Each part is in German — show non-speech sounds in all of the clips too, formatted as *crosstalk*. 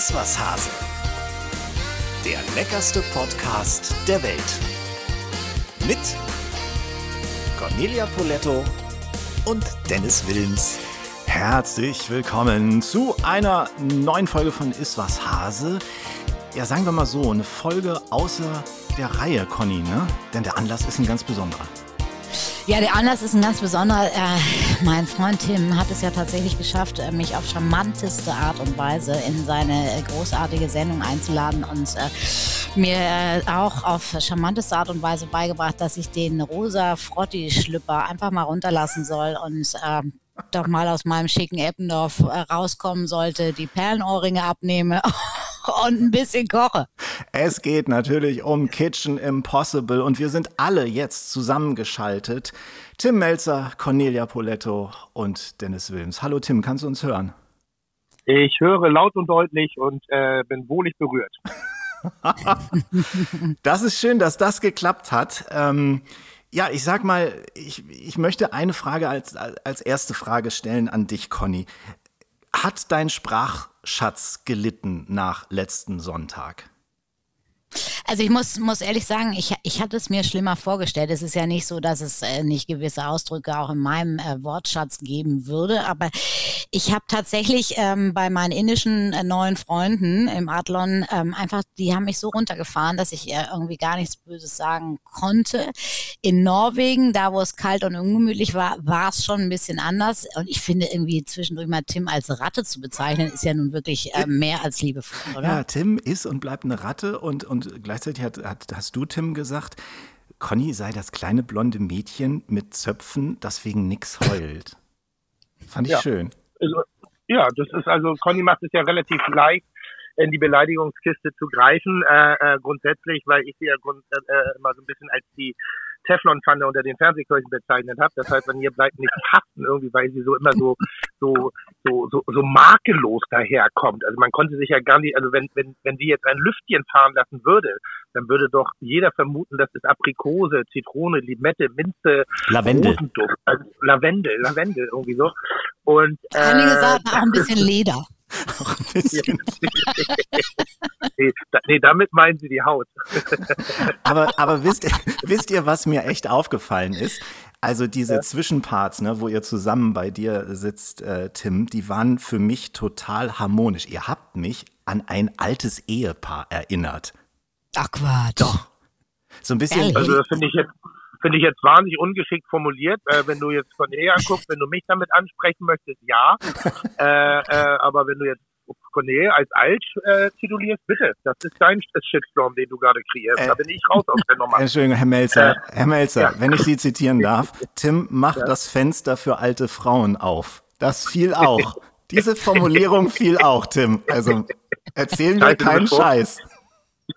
Iss was Hase. Der leckerste Podcast der Welt. Mit Cornelia Poletto und Dennis Wilms. Herzlich willkommen zu einer neuen Folge von Iss was Hase. Ja, sagen wir mal so, eine Folge außer der Reihe, Conny, ne? Denn der Anlass ist ein ganz besonderer. Ja, der Anlass ist ein ganz besonderer. Äh, mein Freund Tim hat es ja tatsächlich geschafft, äh, mich auf charmanteste Art und Weise in seine äh, großartige Sendung einzuladen und äh, mir äh, auch auf charmanteste Art und Weise beigebracht, dass ich den rosa Frotti-Schlüpper einfach mal runterlassen soll und ähm, doch mal aus meinem schicken Eppendorf äh, rauskommen sollte, die Perlenohrringe abnehme *laughs* *laughs* und ein bisschen koche. Es geht natürlich um Kitchen Impossible und wir sind alle jetzt zusammengeschaltet. Tim Melzer, Cornelia Poletto und Dennis Wilms. Hallo Tim, kannst du uns hören? Ich höre laut und deutlich und äh, bin wohlig berührt. *laughs* *laughs* das ist schön, dass das geklappt hat. Ähm, ja, ich sag mal, ich, ich möchte eine Frage als, als erste Frage stellen an dich, Conny. Hat dein Sprachschatz gelitten nach letzten Sonntag? Also ich muss, muss ehrlich sagen, ich, ich hatte es mir schlimmer vorgestellt. Es ist ja nicht so, dass es äh, nicht gewisse Ausdrücke auch in meinem äh, Wortschatz geben würde, aber ich habe tatsächlich ähm, bei meinen indischen äh, neuen Freunden im Adlon ähm, einfach, die haben mich so runtergefahren, dass ich äh, irgendwie gar nichts Böses sagen konnte. In Norwegen, da wo es kalt und ungemütlich war, war es schon ein bisschen anders. Und ich finde irgendwie zwischendurch mal Tim als Ratte zu bezeichnen, ist ja nun wirklich äh, mehr als liebevoll, oder? Ja, Tim ist und bleibt eine Ratte und, und gleichzeitig gleichzeitig hat, hat, hast du, Tim, gesagt, Conny sei das kleine blonde Mädchen mit Zöpfen, das wegen nix heult. Fand ich ja. schön. Also, ja, das ist also, Conny macht es ja relativ leicht, in die Beleidigungskiste zu greifen, äh, äh, grundsätzlich, weil ich sie ja grund, äh, äh immer so ein bisschen als die Teflonpfanne unter den Fernsehkirchen bezeichnet habe. Das heißt, an ihr bleibt nichts haften irgendwie, weil sie so immer so, so, so, so, so makellos daherkommt. Also man konnte sich ja gar nicht, also wenn, wenn, wenn sie jetzt ein Lüftchen fahren lassen würde, dann würde doch jeder vermuten, dass es Aprikose, Zitrone, Limette, Minze, Lavendel. Rosenduft, also Lavendel, Lavendel irgendwie so. Und, äh, Einige sagen auch ein bisschen *laughs* Leder. *laughs* Auch ein bisschen. *laughs* nee, da, nee, damit meinen sie die Haut. *laughs* aber aber wisst, wisst ihr, was mir echt aufgefallen ist? Also diese ja. Zwischenparts, ne, wo ihr zusammen bei dir sitzt, äh, Tim, die waren für mich total harmonisch. Ihr habt mich an ein altes Ehepaar erinnert. Ach Quatsch. Doch. So ein bisschen. Also das finde ich jetzt finde ich jetzt wahnsinnig ungeschickt formuliert. Äh, wenn du jetzt von näher guckst, wenn du mich damit ansprechen möchtest, ja. *laughs* äh, äh, aber wenn du jetzt Cornel als alt äh, titulierst, bitte. Das ist dein Shitstorm, den du gerade kreierst. Äh, da bin ich raus aus der Nummer. *laughs* Entschuldigung, Herr Melzer, äh, Herr Melzer, ja. wenn ich Sie zitieren *laughs* darf, Tim, mach ja. das Fenster für alte Frauen auf. Das fiel auch. Diese Formulierung fiel auch, Tim. Also erzählen wir keinen Scheiß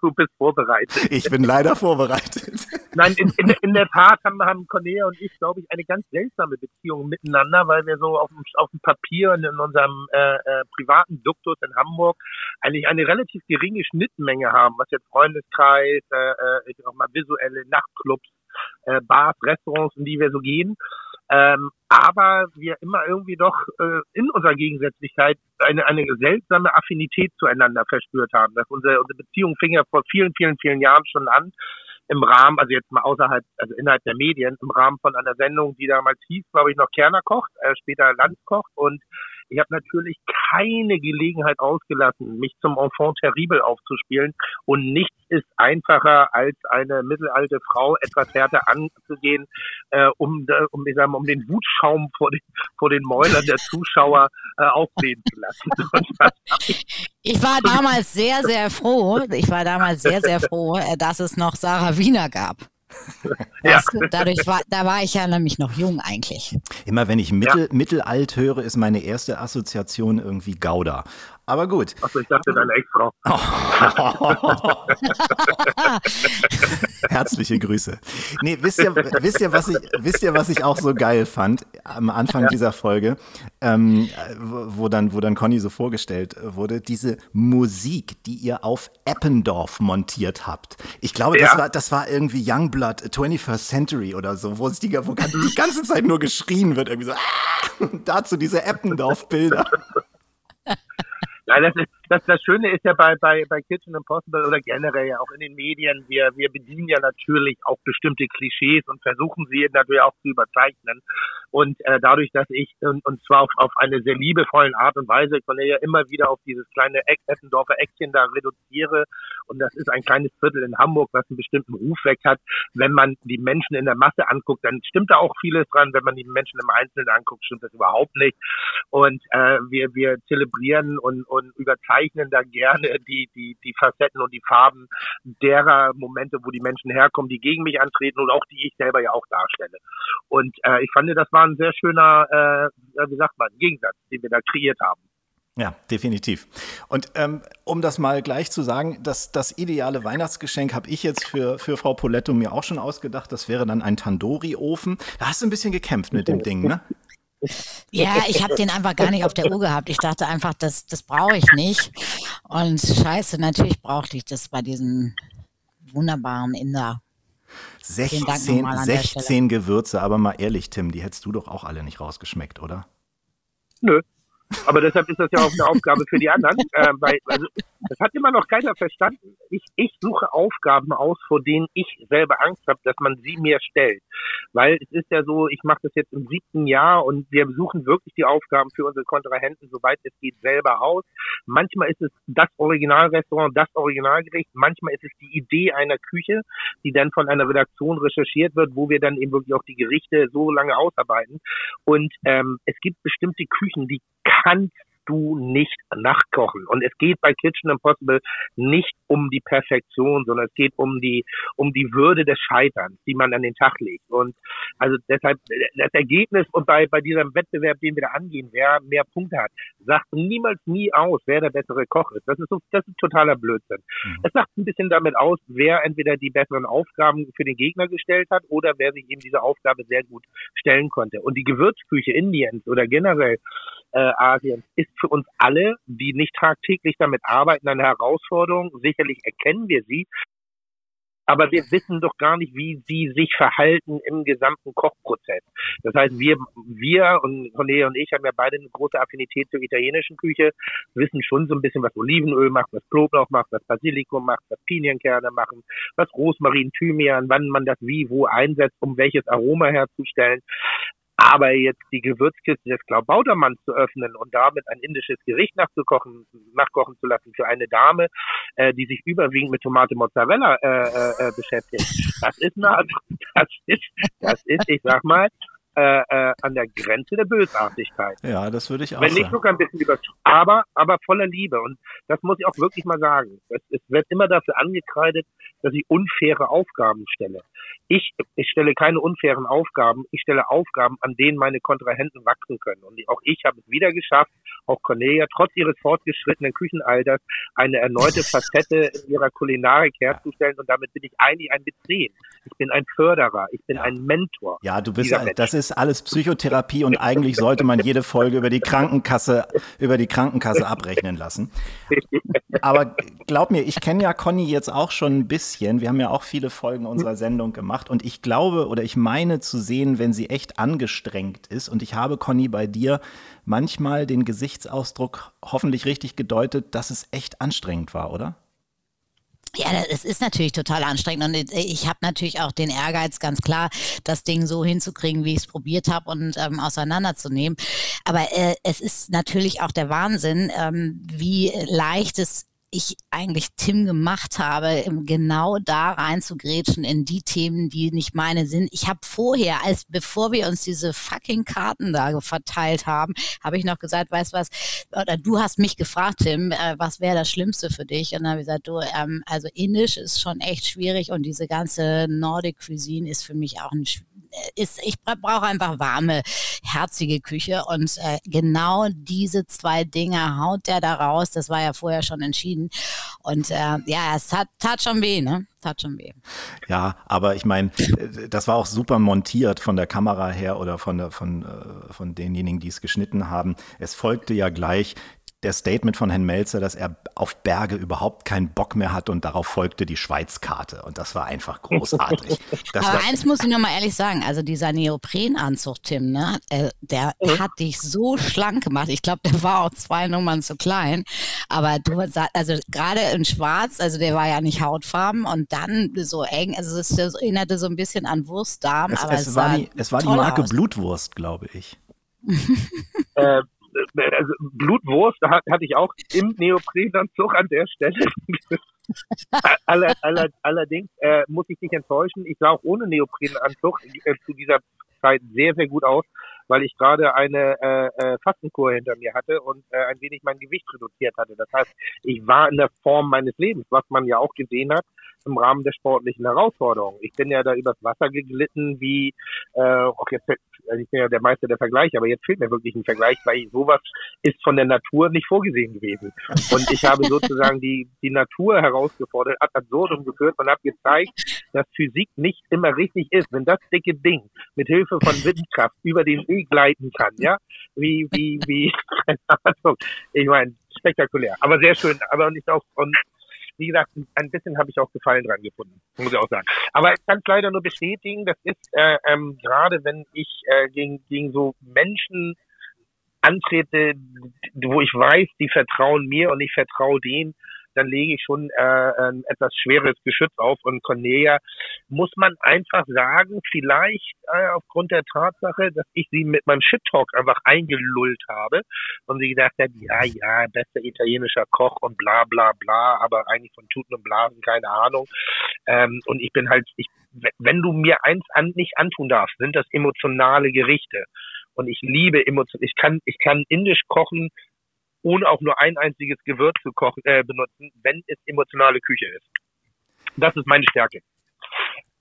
du bist vorbereitet. *laughs* Ich bin leider vorbereitet. Nein, in, in, in der Tat haben, haben Cornelia und ich, glaube ich, eine ganz seltsame Beziehung miteinander, weil wir so auf dem, auf dem Papier und in unserem äh, äh, privaten Duktus in Hamburg eigentlich eine relativ geringe Schnittmenge haben, was jetzt Freundeskreis, äh, äh ich auch mal visuelle Nachtclubs, äh, Bars, Restaurants, in die wir so gehen. Ähm, aber wir immer irgendwie doch äh, in unserer Gegensätzlichkeit eine, eine seltsame Affinität zueinander verspürt haben. Dass unsere, unsere Beziehung fing ja vor vielen, vielen, vielen Jahren schon an, im Rahmen, also jetzt mal außerhalb, also innerhalb der Medien, im Rahmen von einer Sendung, die damals hieß, glaube ich, noch Kerner kocht, äh, später Lanz kocht und ich habe natürlich keine Gelegenheit ausgelassen, mich zum Enfant terrible aufzuspielen. Und nichts ist einfacher, als eine mittelalte Frau etwas härter anzugehen, äh, um, um, ich sag mal, um den Wutschaum vor den, vor den Mäulern der Zuschauer äh, aufblähen zu lassen. *laughs* ich war damals sehr, sehr froh, ich war damals sehr, sehr froh, äh, dass es noch Sarah Wiener gab. Ja. dadurch war, da war ich ja nämlich noch jung eigentlich. Immer wenn ich mittel, ja. mittelalt höre, ist meine erste Assoziation irgendwie Gouda. Aber gut. Achso, ich dachte deine Ex-Frau. *laughs* Herzliche Grüße. Nee, wisst ihr, wisst ihr, was ich, wisst ihr, was ich auch so geil fand am Anfang ja. dieser Folge, ähm, wo, dann, wo dann Conny so vorgestellt wurde, diese Musik, die ihr auf Eppendorf montiert habt. Ich glaube, das, ja. war, das war irgendwie Youngblood 21st Century oder so, wo es die, wo die ganze Zeit nur geschrien wird, irgendwie so, ah! *laughs* dazu diese Eppendorf-Bilder. *laughs* Ja, das ist, das, das Schöne ist ja bei, bei, bei Kitchen Impossible oder generell ja auch in den Medien, wir, wir bedienen ja natürlich auch bestimmte Klischees und versuchen sie natürlich auch zu überzeichnen. Und äh, dadurch, dass ich, und, und zwar auf, auf eine sehr liebevollen Art und Weise, ja immer wieder auf dieses kleine Eck, Essendorfer Eckchen da reduziere. Und das ist ein kleines Viertel in Hamburg, was einen bestimmten Ruf weg hat. Wenn man die Menschen in der Masse anguckt, dann stimmt da auch vieles dran. Wenn man die Menschen im Einzelnen anguckt, stimmt das überhaupt nicht. Und äh, wir, wir zelebrieren und, und überzeichnen da gerne die, die, die Facetten und die Farben derer Momente, wo die Menschen herkommen, die gegen mich antreten und auch die ich selber ja auch darstelle. Und äh, ich fand, das war ein sehr schöner, äh, wie sagt man, Gegensatz, den wir da kreiert haben. Ja, definitiv. Und ähm, um das mal gleich zu sagen, das, das ideale Weihnachtsgeschenk habe ich jetzt für, für Frau Poletto mir auch schon ausgedacht. Das wäre dann ein Tandoori-Ofen. Da hast du ein bisschen gekämpft mit dem Ding, ne? Ja, ich habe den einfach gar nicht auf der Uhr gehabt. Ich dachte einfach, das, das brauche ich nicht. Und scheiße, natürlich brauchte ich das bei diesem wunderbaren Inder. 16, 16 Gewürze, aber mal ehrlich, Tim, die hättest du doch auch alle nicht rausgeschmeckt, oder? Nö. Aber deshalb ist das ja auch eine Aufgabe für die anderen, *laughs* äh, weil also, das hat immer noch keiner verstanden. Ich, ich suche Aufgaben aus, vor denen ich selber Angst habe, dass man sie mir stellt. Weil es ist ja so, ich mache das jetzt im siebten Jahr und wir suchen wirklich die Aufgaben für unsere Kontrahenten, soweit es geht, selber aus. Manchmal ist es das Originalrestaurant, das Originalgericht. Manchmal ist es die Idee einer Küche, die dann von einer Redaktion recherchiert wird, wo wir dann eben wirklich auch die Gerichte so lange ausarbeiten. Und ähm, es gibt bestimmte Küchen, die kannst du nicht nachkochen. Und es geht bei Kitchen Impossible nicht um die Perfektion, sondern es geht um die, um die Würde des Scheiterns, die man an den Tag legt. Und also deshalb, das Ergebnis und bei, bei diesem Wettbewerb, den wir da angehen, wer mehr Punkte hat, sagt niemals nie aus, wer der bessere Koch ist. Das ist so, das ist totaler Blödsinn. Mhm. Es sagt ein bisschen damit aus, wer entweder die besseren Aufgaben für den Gegner gestellt hat oder wer sich eben diese Aufgabe sehr gut stellen konnte. Und die Gewürzküche Indiens oder generell äh, Asiens ist für uns alle, die nicht tagtäglich damit arbeiten, eine Herausforderung. Sicherlich erkennen wir sie, aber wir wissen doch gar nicht, wie sie sich verhalten im gesamten Kochprozess. Das heißt, wir, wir und René und ich haben ja beide eine große Affinität zur italienischen Küche, wissen schon so ein bisschen, was Olivenöl macht, was Knoblauch macht, was Basilikum macht, was Pinienkerne machen, was Rosmarin, Thymian, wann man das wie, wo einsetzt, um welches Aroma herzustellen. Aber jetzt die Gewürzkiste des Klaubautermanns zu öffnen und damit ein indisches Gericht nachzukochen, nachkochen zu lassen für eine Dame, äh, die sich überwiegend mit Tomate Mozzarella äh, äh, äh beschäftigt, das ist eine, das ist, das ist, ich sag mal, äh, äh, an der Grenze der Bösartigkeit. Ja, das würde ich auch Wenn nicht sogar ein bisschen über, aber, aber voller Liebe. Und das muss ich auch wirklich mal sagen. Es, es wird immer dafür angekreidet, dass ich unfaire Aufgaben stelle. Ich, ich stelle keine unfairen Aufgaben, ich stelle Aufgaben, an denen meine Kontrahenten wachsen können. Und auch ich habe es wieder geschafft, auch Cornelia, trotz ihres fortgeschrittenen Küchenalters, eine erneute *laughs* Facette in ihrer Kulinarik herzustellen. Und damit bin ich eigentlich ein Mäzen. Ich bin ein Förderer, ich bin ja. ein Mentor. Ja, du bist, das ist alles Psychotherapie und eigentlich sollte man jede Folge über die Krankenkasse, über die Krankenkasse abrechnen lassen. *laughs* Aber glaub mir, ich kenne ja Conny jetzt auch schon ein bisschen. Wir haben ja auch viele Folgen unserer Sendung gemacht und ich glaube oder ich meine zu sehen, wenn sie echt angestrengt ist. Und ich habe Conny bei dir manchmal den Gesichtsausdruck hoffentlich richtig gedeutet, dass es echt anstrengend war, oder? Ja, es ist natürlich total anstrengend und ich habe natürlich auch den Ehrgeiz, ganz klar, das Ding so hinzukriegen, wie ich es probiert habe und ähm, auseinanderzunehmen. Aber äh, es ist natürlich auch der Wahnsinn, ähm, wie leicht es ich eigentlich Tim gemacht habe, genau da reinzugrätschen in die Themen, die nicht meine sind. Ich habe vorher, als bevor wir uns diese fucking Karten da verteilt haben, habe ich noch gesagt, weißt was, oder du hast mich gefragt, Tim, äh, was wäre das Schlimmste für dich? Und dann habe ich gesagt, du, ähm, also Indisch ist schon echt schwierig und diese ganze Nordic Cuisine ist für mich auch ein ist, ich brauche einfach warme, herzige Küche und äh, genau diese zwei Dinge haut der da raus. Das war ja vorher schon entschieden. Und äh, ja, es tat, tat schon weh, ne? Tat schon weh. Ja, aber ich meine, das war auch super montiert von der Kamera her oder von, der, von, äh, von denjenigen, die es geschnitten haben. Es folgte ja gleich der Statement von Herrn Melzer, dass er auf Berge überhaupt keinen Bock mehr hat und darauf folgte die Schweizkarte. Und das war einfach großartig. *laughs* Das Aber eins muss ich noch mal ehrlich sagen, also dieser Neoprenanzug, Tim, ne, äh, der hat dich so schlank gemacht. Ich glaube, der war auch zwei Nummern zu klein. Aber du, also gerade in Schwarz, also der war ja nicht hautfarben und dann so eng, also es erinnerte so ein bisschen an Wurstdarm. Es, aber es, es war, die, es war die Marke aus. Blutwurst, glaube ich. *laughs* äh, also Blutwurst hatte ich auch im Neoprenanzug an der Stelle. *laughs* aller, aller, allerdings äh, muss ich dich enttäuschen, ich sah auch ohne Neoprenanzug äh, zu dieser Zeit sehr, sehr gut aus, weil ich gerade eine äh, äh, Fastenkur hinter mir hatte und äh, ein wenig mein Gewicht reduziert hatte. Das heißt, ich war in der Form meines Lebens, was man ja auch gesehen hat im Rahmen der sportlichen Herausforderungen. Ich bin ja da übers Wasser geglitten, wie, äh, auch jetzt, also ich bin ja der Meister der Vergleiche, aber jetzt fehlt mir wirklich ein Vergleich, weil sowas ist von der Natur nicht vorgesehen gewesen. Und ich habe sozusagen die, die Natur herausgefordert, ad absurdum geführt und habe gezeigt, dass Physik nicht immer richtig ist. Wenn das dicke Ding mit Hilfe von Windkraft über den See gleiten kann, ja, wie, wie, wie, *laughs* keine Ahnung. Ich meine, spektakulär, aber sehr schön, aber nicht auch, und wie gesagt, ein bisschen habe ich auch Gefallen dran gefunden, muss ich auch sagen. Aber ich kann es leider nur bestätigen, das ist äh, ähm, gerade, wenn ich äh, gegen, gegen so Menschen antrete, wo ich weiß, die vertrauen mir und ich vertraue denen, dann lege ich schon äh, ein etwas schweres Geschütz auf. Und Cornelia muss man einfach sagen, vielleicht äh, aufgrund der Tatsache, dass ich sie mit meinem Shit-Talk einfach eingelullt habe und sie gedacht hat, ja, ja, bester italienischer Koch und bla bla bla, aber eigentlich von Tuten und Blasen keine Ahnung. Ähm, und ich bin halt, ich, wenn du mir eins an, nicht antun darfst, sind das emotionale Gerichte. Und ich liebe Emotionen. Ich kann, ich kann indisch kochen, ohne auch nur ein einziges Gewürz zu kochen, äh, benutzen, wenn es emotionale Küche ist. Das ist meine Stärke.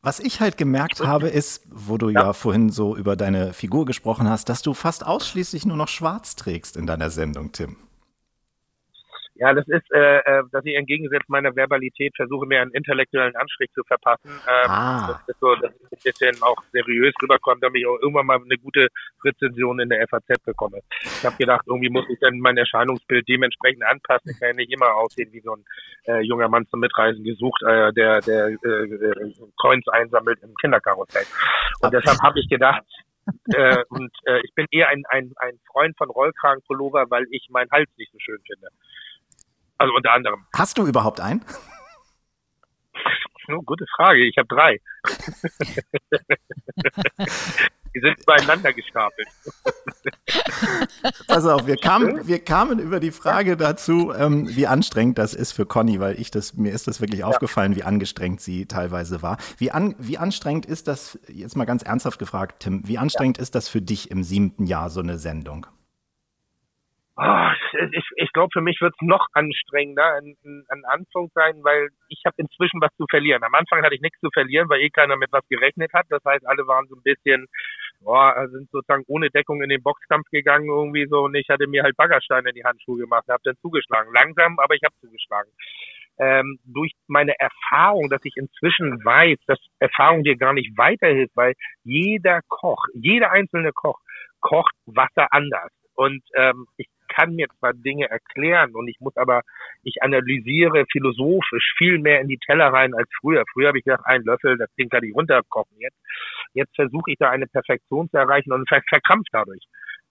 Was ich halt gemerkt habe, ist, wo du ja. ja. vorhin so über deine Figur gesprochen hast, dass du fast ausschließlich nur noch schwarz trägst in deiner Sendung, Tim. Ja, das ist, äh, äh, dass ich entgegengesetzt meiner Verbalität versuche, mir einen intellektuellen Anstrich zu verpassen. Ähm, ah. Das ist so, dass ich ein bisschen auch seriös rüberkommt, damit ich auch irgendwann mal eine gute Rezension in der FAZ bekomme. Ich habe gedacht, irgendwie muss ich dann mein Erscheinungsbild dementsprechend anpassen. Ich kann ja nicht immer aussehen wie so ein äh, junger Mann zum Mitreisen gesucht, äh, der, der äh, äh, Coins einsammelt im Kinderkarussell. Und deshalb habe ich gedacht, äh, und äh, ich bin eher ein, ein, ein Freund von Rollkragenpullover, weil ich meinen Hals nicht so schön finde. Also unter anderem. Hast du überhaupt einen? Oh, gute Frage. Ich habe drei. Die sind übereinander gestapelt. Pass auf, wir kamen, wir kamen über die Frage dazu, ähm, wie anstrengend das ist für Conny, weil ich das, mir ist das wirklich ja. aufgefallen, wie angestrengt sie teilweise war. Wie, an, wie anstrengend ist das, jetzt mal ganz ernsthaft gefragt, Tim, wie anstrengend ja. ist das für dich im siebten Jahr, so eine Sendung? Oh, ich ich glaube, für mich wird es noch anstrengender an, an Anfang sein, weil ich habe inzwischen was zu verlieren. Am Anfang hatte ich nichts zu verlieren, weil eh keiner mit was gerechnet hat. Das heißt, alle waren so ein bisschen, boah, sind sozusagen ohne Deckung in den Boxkampf gegangen irgendwie so und ich hatte mir halt Baggersteine in die Handschuhe gemacht, habe dann zugeschlagen. Langsam, aber ich habe zugeschlagen. Ähm, durch meine Erfahrung, dass ich inzwischen weiß, dass Erfahrung dir gar nicht weiterhilft, weil jeder Koch, jeder einzelne Koch kocht Wasser anders. Und ähm, ich kann mir zwar Dinge erklären und ich muss aber, ich analysiere philosophisch viel mehr in die Teller rein als früher. Früher habe ich gedacht, ein Löffel, das Ding kann ich runterkochen. Jetzt, jetzt versuche ich da eine Perfektion zu erreichen und ver verkrampft dadurch.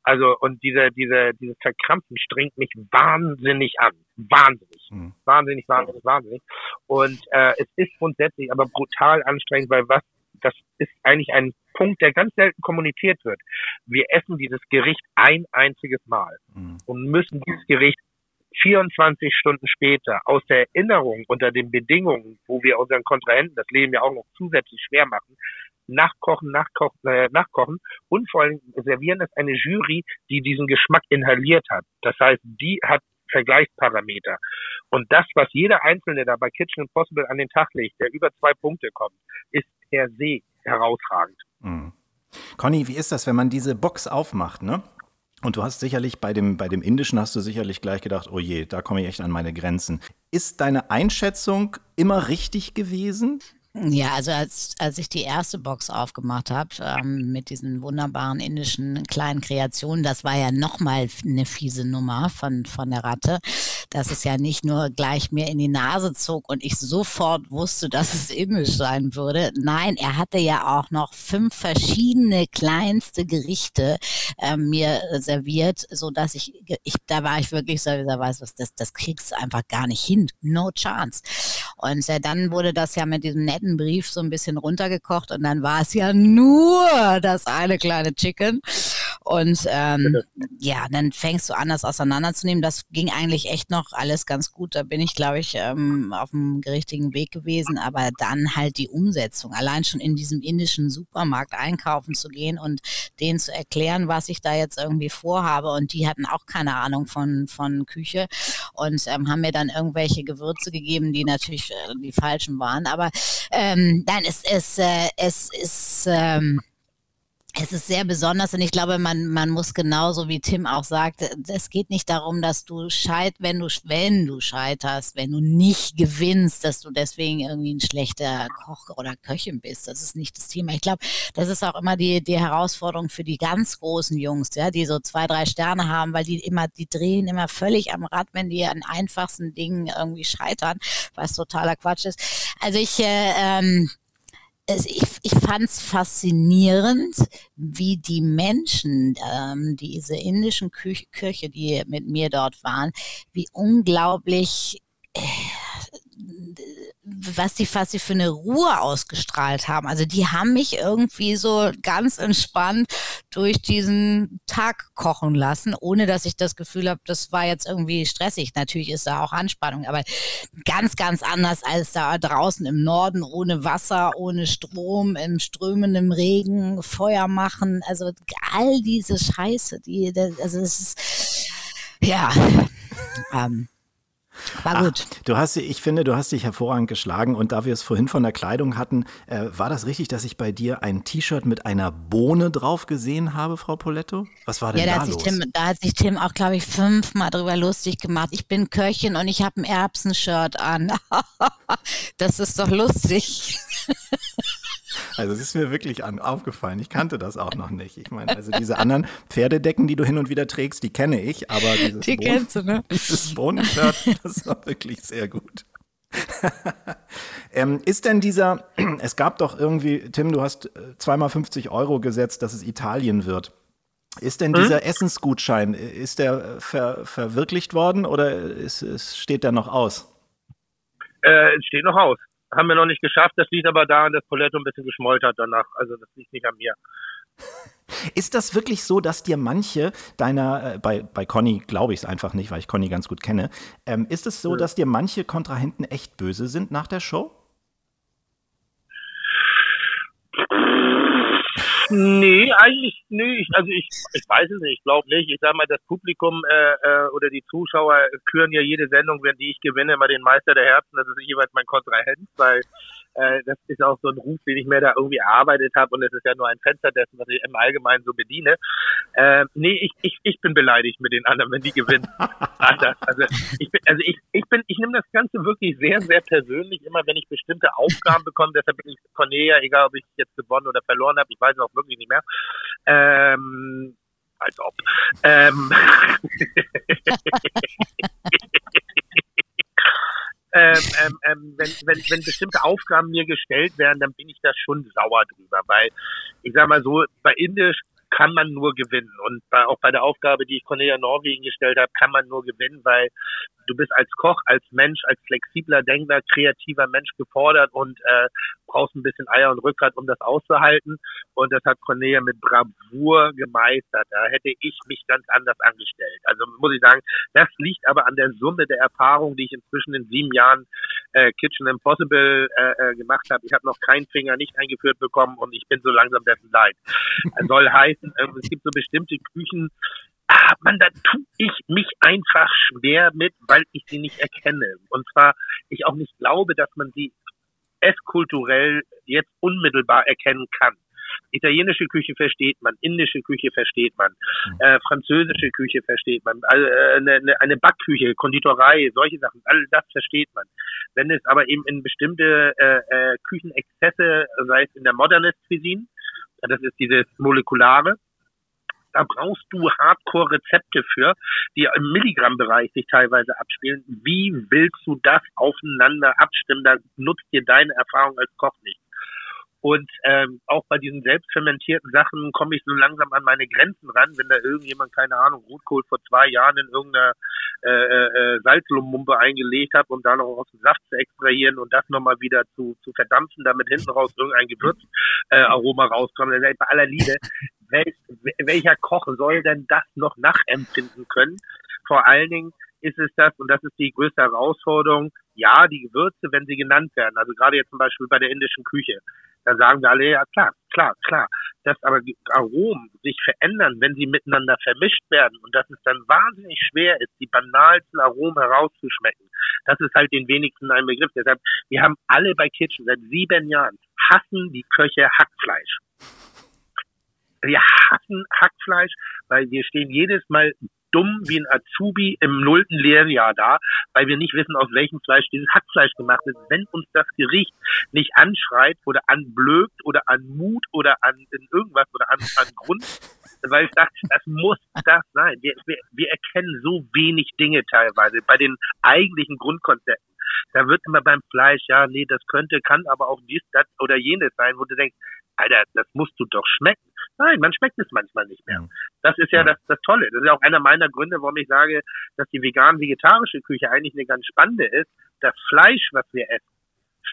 Also und diese diese dieses Verkrampfen strengt mich wahnsinnig an, wahnsinnig, mhm. wahnsinnig, wahnsinnig, wahnsinnig. Und äh, es ist grundsätzlich aber brutal anstrengend, weil was das ist eigentlich ein Punkt, der ganz selten kommuniziert wird. Wir essen dieses Gericht ein einziges Mal mhm. und müssen dieses Gericht 24 Stunden später aus der Erinnerung unter den Bedingungen, wo wir unseren Kontrahenten das Leben ja auch noch zusätzlich schwer machen, nachkochen, nachkochen, äh, nachkochen und vor allem servieren es eine Jury, die diesen Geschmack inhaliert hat. Das heißt, die hat Vergleichsparameter. Und das, was jeder Einzelne da bei Kitchen Impossible an den Tag legt, der über zwei Punkte kommt, ist per se herausragend. Mhm. Conny, wie ist das, wenn man diese Box aufmacht, ne? Und du hast sicherlich bei dem, bei dem Indischen hast du sicherlich gleich gedacht, oh je, da komme ich echt an meine Grenzen. Ist deine Einschätzung immer richtig gewesen? Ja, also als, als ich die erste Box aufgemacht habe ähm, mit diesen wunderbaren indischen kleinen Kreationen, das war ja nochmal eine fiese Nummer von, von der Ratte, dass es ja nicht nur gleich mir in die Nase zog und ich sofort wusste, dass es indisch sein würde. Nein, er hatte ja auch noch fünf verschiedene kleinste Gerichte äh, mir serviert, so dass ich, ich, da war ich wirklich so, da weiß was, das, das kriegst du einfach gar nicht hin. No chance. Und äh, dann wurde das ja mit diesem netten Brief so ein bisschen runtergekocht und dann war es ja nur das eine kleine Chicken. Und ähm, ja, dann fängst du an, das auseinanderzunehmen. Das ging eigentlich echt noch alles ganz gut. Da bin ich, glaube ich, ähm, auf dem richtigen Weg gewesen. Aber dann halt die Umsetzung. Allein schon in diesem indischen Supermarkt einkaufen zu gehen und denen zu erklären, was ich da jetzt irgendwie vorhabe. Und die hatten auch keine Ahnung von, von Küche und ähm, haben mir dann irgendwelche Gewürze gegeben, die natürlich äh, die falschen waren. Aber ähm, nein, es, es, äh, es ist. Ähm, es ist sehr besonders und ich glaube, man, man muss genauso wie Tim auch sagt, es geht nicht darum, dass du scheit, wenn du, wenn du scheiterst, wenn du nicht gewinnst, dass du deswegen irgendwie ein schlechter Koch oder Köchin bist. Das ist nicht das Thema. Ich glaube, das ist auch immer die, die Herausforderung für die ganz großen Jungs, ja, die so zwei, drei Sterne haben, weil die immer, die drehen immer völlig am Rad, wenn die an einfachsten Dingen irgendwie scheitern, was totaler Quatsch ist. Also ich, äh, ähm, ich, ich fand es faszinierend, wie die Menschen, ähm, diese indischen Kü Kirche, die mit mir dort waren, wie unglaublich äh, was die, was für eine Ruhe ausgestrahlt haben. Also die haben mich irgendwie so ganz entspannt durch diesen Tag kochen lassen, ohne dass ich das Gefühl habe, das war jetzt irgendwie stressig. Natürlich ist da auch Anspannung, aber ganz, ganz anders als da draußen im Norden ohne Wasser, ohne Strom, im strömenden Regen, Feuer machen. Also all diese Scheiße, die, also es ist, ja, ähm, war gut. Ach, du hast, ich finde, du hast dich hervorragend geschlagen und da wir es vorhin von der Kleidung hatten, äh, war das richtig, dass ich bei dir ein T-Shirt mit einer Bohne drauf gesehen habe, Frau Poletto? Was war denn ja, da, da los? Tim, da hat sich Tim auch, glaube ich, fünfmal drüber lustig gemacht. Ich bin Köchin und ich habe ein Erbsenshirt an. *laughs* das ist doch lustig. *laughs* Also es ist mir wirklich an, aufgefallen. Ich kannte das auch noch nicht. Ich meine, also diese anderen Pferdedecken, die du hin und wieder trägst, die kenne ich, aber dieses die Bohnen, kennst du, ne? *laughs* Dieses Bohnenshirt, das war wirklich sehr gut. *laughs* ähm, ist denn dieser, *clears throat* es gab doch irgendwie, Tim, du hast äh, zweimal 50 Euro gesetzt, dass es Italien wird. Ist denn hm? dieser Essensgutschein, ist der ver, verwirklicht worden oder ist, ist, steht der noch aus? Äh, steht noch aus haben wir noch nicht geschafft. Das liegt aber daran, dass Poletto ein bisschen geschmollt hat danach. Also das liegt nicht an mir. *laughs* Ist das wirklich so, dass dir manche deiner, äh, bei, bei Conny glaube ich es einfach nicht, weil ich Conny ganz gut kenne, ähm, ist es so, ja. dass dir manche Kontrahenten echt böse sind nach der Show? *laughs* Nee, eigentlich, nee, ich, also ich, ich weiß es nicht, ich glaube nicht. Ich sag mal, das Publikum äh, äh, oder die Zuschauer küren ja jede Sendung, wenn die ich gewinne, immer den Meister der Herzen, das ist jeweils mein Kontrahent, weil äh, das ist auch so ein Ruf, den ich mir da irgendwie erarbeitet habe und es ist ja nur ein Fenster dessen, was ich im Allgemeinen so bediene. Äh, nee, ich, ich, ich bin beleidigt mit den anderen, wenn die gewinnen. *laughs* Alter, also ich bin, also ich, ich bin, ich nehme das Ganze wirklich sehr, sehr persönlich, immer wenn ich bestimmte Aufgaben bekomme, deshalb bin ich Cornelia, egal ob ich jetzt gewonnen oder verloren habe, ich weiß es auch wirklich nicht mehr. Ähm, als ob. Ähm, *laughs* *laughs* ähm, ähm, ähm, wenn, wenn, wenn bestimmte Aufgaben mir gestellt werden, dann bin ich da schon sauer drüber, weil ich sag mal so, bei Indisch kann man nur gewinnen. Und bei, auch bei der Aufgabe, die ich Cornelia Norwegen gestellt habe, kann man nur gewinnen, weil du bist als Koch, als Mensch, als flexibler Denkender, kreativer Mensch gefordert und äh, brauchst ein bisschen Eier und Rückgrat, um das auszuhalten. Und das hat Cornelia mit Bravour gemeistert. Da hätte ich mich ganz anders angestellt. Also muss ich sagen, das liegt aber an der Summe der Erfahrung, die ich inzwischen in sieben Jahren äh, Kitchen Impossible äh, äh gemacht habe. Ich habe noch keinen Finger nicht eingeführt bekommen und ich bin so langsam dessen leid. soll *laughs* heißen, äh, es gibt so bestimmte Küchen, ah, man, da tue ich mich einfach schwer mit, weil ich sie nicht erkenne. Und zwar ich auch nicht glaube, dass man sie esskulturell jetzt unmittelbar erkennen kann. Italienische Küche versteht man, indische Küche versteht man, mhm. äh, französische Küche versteht man, also, äh, eine, eine Backküche, Konditorei, solche Sachen, all das versteht man. Wenn es aber eben in bestimmte äh, äh, Küchenexzesse, sei es in der Modernist Cuisine, das ist dieses Molekulare, da brauchst du Hardcore-Rezepte für, die im Milligramm-Bereich sich teilweise abspielen. Wie willst du das aufeinander abstimmen? Da nutzt dir deine Erfahrung als Koch nicht. Und ähm, auch bei diesen selbstfermentierten Sachen komme ich so langsam an meine Grenzen ran, wenn da irgendjemand, keine Ahnung, Rotkohl vor zwei Jahren in irgendeiner äh, äh, Salzlummumpe eingelegt hat, um da noch aus dem Saft zu extrahieren und das nochmal wieder zu, zu verdampfen, damit hinten raus irgendein Gewürzaroma äh, rauskommt. Also bei aller Liebe, welch, welcher Koch soll denn das noch nachempfinden können? Vor allen Dingen ist es das, und das ist die größte Herausforderung, ja, die Gewürze, wenn sie genannt werden, also gerade jetzt zum Beispiel bei der indischen Küche, da sagen wir alle, ja klar, klar, klar, dass aber die Aromen sich verändern, wenn sie miteinander vermischt werden und dass es dann wahnsinnig schwer ist, die banalsten Aromen herauszuschmecken. Das ist halt den wenigsten ein Begriff. Deshalb, wir haben alle bei Kitchen seit sieben Jahren hassen die Köche Hackfleisch wir hassen Hackfleisch, weil wir stehen jedes Mal dumm wie ein Azubi im nullten Lehrjahr da, weil wir nicht wissen, aus welchem Fleisch dieses Hackfleisch gemacht ist. Wenn uns das Gericht nicht anschreit oder anblökt oder an Mut oder an irgendwas oder an, an Grund, weil ich dachte, das muss das sein. Wir, wir, wir erkennen so wenig Dinge teilweise bei den eigentlichen Grundkonzepten. Da wird immer beim Fleisch, ja, nee, das könnte, kann aber auch dies, das oder jenes sein, wo du denkst, Alter, das musst du doch schmecken. Nein, man schmeckt es manchmal nicht mehr. Das ist ja das, das Tolle. Das ist auch einer meiner Gründe, warum ich sage, dass die vegan-vegetarische Küche eigentlich eine ganz spannende ist. Das Fleisch, was wir essen,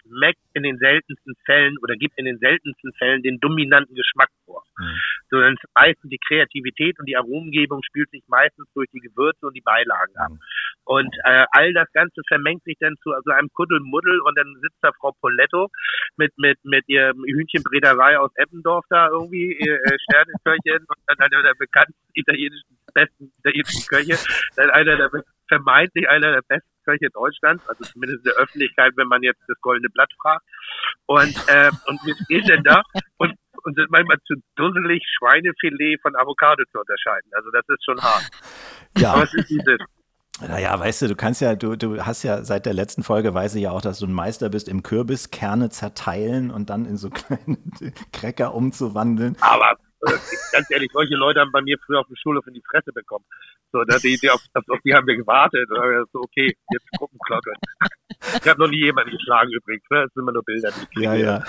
schmeckt in den seltensten Fällen oder gibt in den seltensten Fällen den dominanten Geschmack vor. Mhm. Sondern meistens die Kreativität und die Aromengebung spielt sich meistens durch die Gewürze und die Beilagen ab. Mhm. Und äh, all das Ganze vermengt sich dann zu also einem Kuddelmuddel und dann sitzt da Frau Poletto mit mit mit ihrem Hühnchenbrederei aus Eppendorf da irgendwie, ihr äh, Sterneköchin und dann einer der bekannten italienischen besten italienischen Köche, dann einer der vermeintlich einer der besten Köche Deutschlands, also zumindest in der Öffentlichkeit, wenn man jetzt das Goldene Blatt fragt. Und, äh, und wir stehen denn da und, und sind manchmal zu dusselig, Schweinefilet von Avocado zu unterscheiden. Also das ist schon hart. Ja. Aber es ist dieses. Naja, weißt du, du kannst ja, du, du hast ja seit der letzten Folge weiß ich ja auch, dass du ein Meister bist im Kürbis Kerne zerteilen und dann in so kleine *laughs* Cracker umzuwandeln. Aber ganz ehrlich, solche Leute haben bei mir früher auf dem Schulhof in die Fresse bekommen. So, da, die, die, auf, auf die haben wir gewartet. So, okay, jetzt Gruppenglocke. Ich habe noch nie jemanden geschlagen übrigens. Ne? Das sind immer nur Bilder, die ich Ja, ja.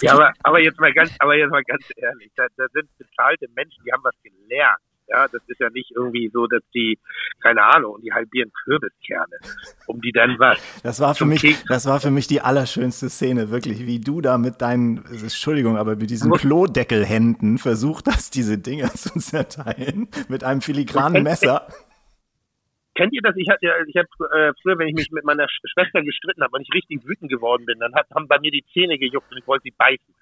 ja, aber, aber jetzt mal ganz, aber jetzt mal ganz ehrlich, da, da sind bezahlte Menschen, die haben was gelernt. Ja, das ist ja nicht irgendwie so, dass die, keine Ahnung, die halbieren Kürbiskerne, um die dann was. Das war für mich, Keks das war für mich die allerschönste Szene, wirklich, wie du da mit deinen, Entschuldigung, aber mit diesen Klodeckelhänden versucht hast, diese Dinger *laughs* zu zerteilen, mit einem filigranen Messer. Kennt ihr das? Ich hatte, ich hatte äh, früher, wenn ich mich mit meiner Schwester gestritten habe und ich richtig wütend geworden bin, dann hat, haben bei mir die Zähne gejuckt und ich wollte sie beißen.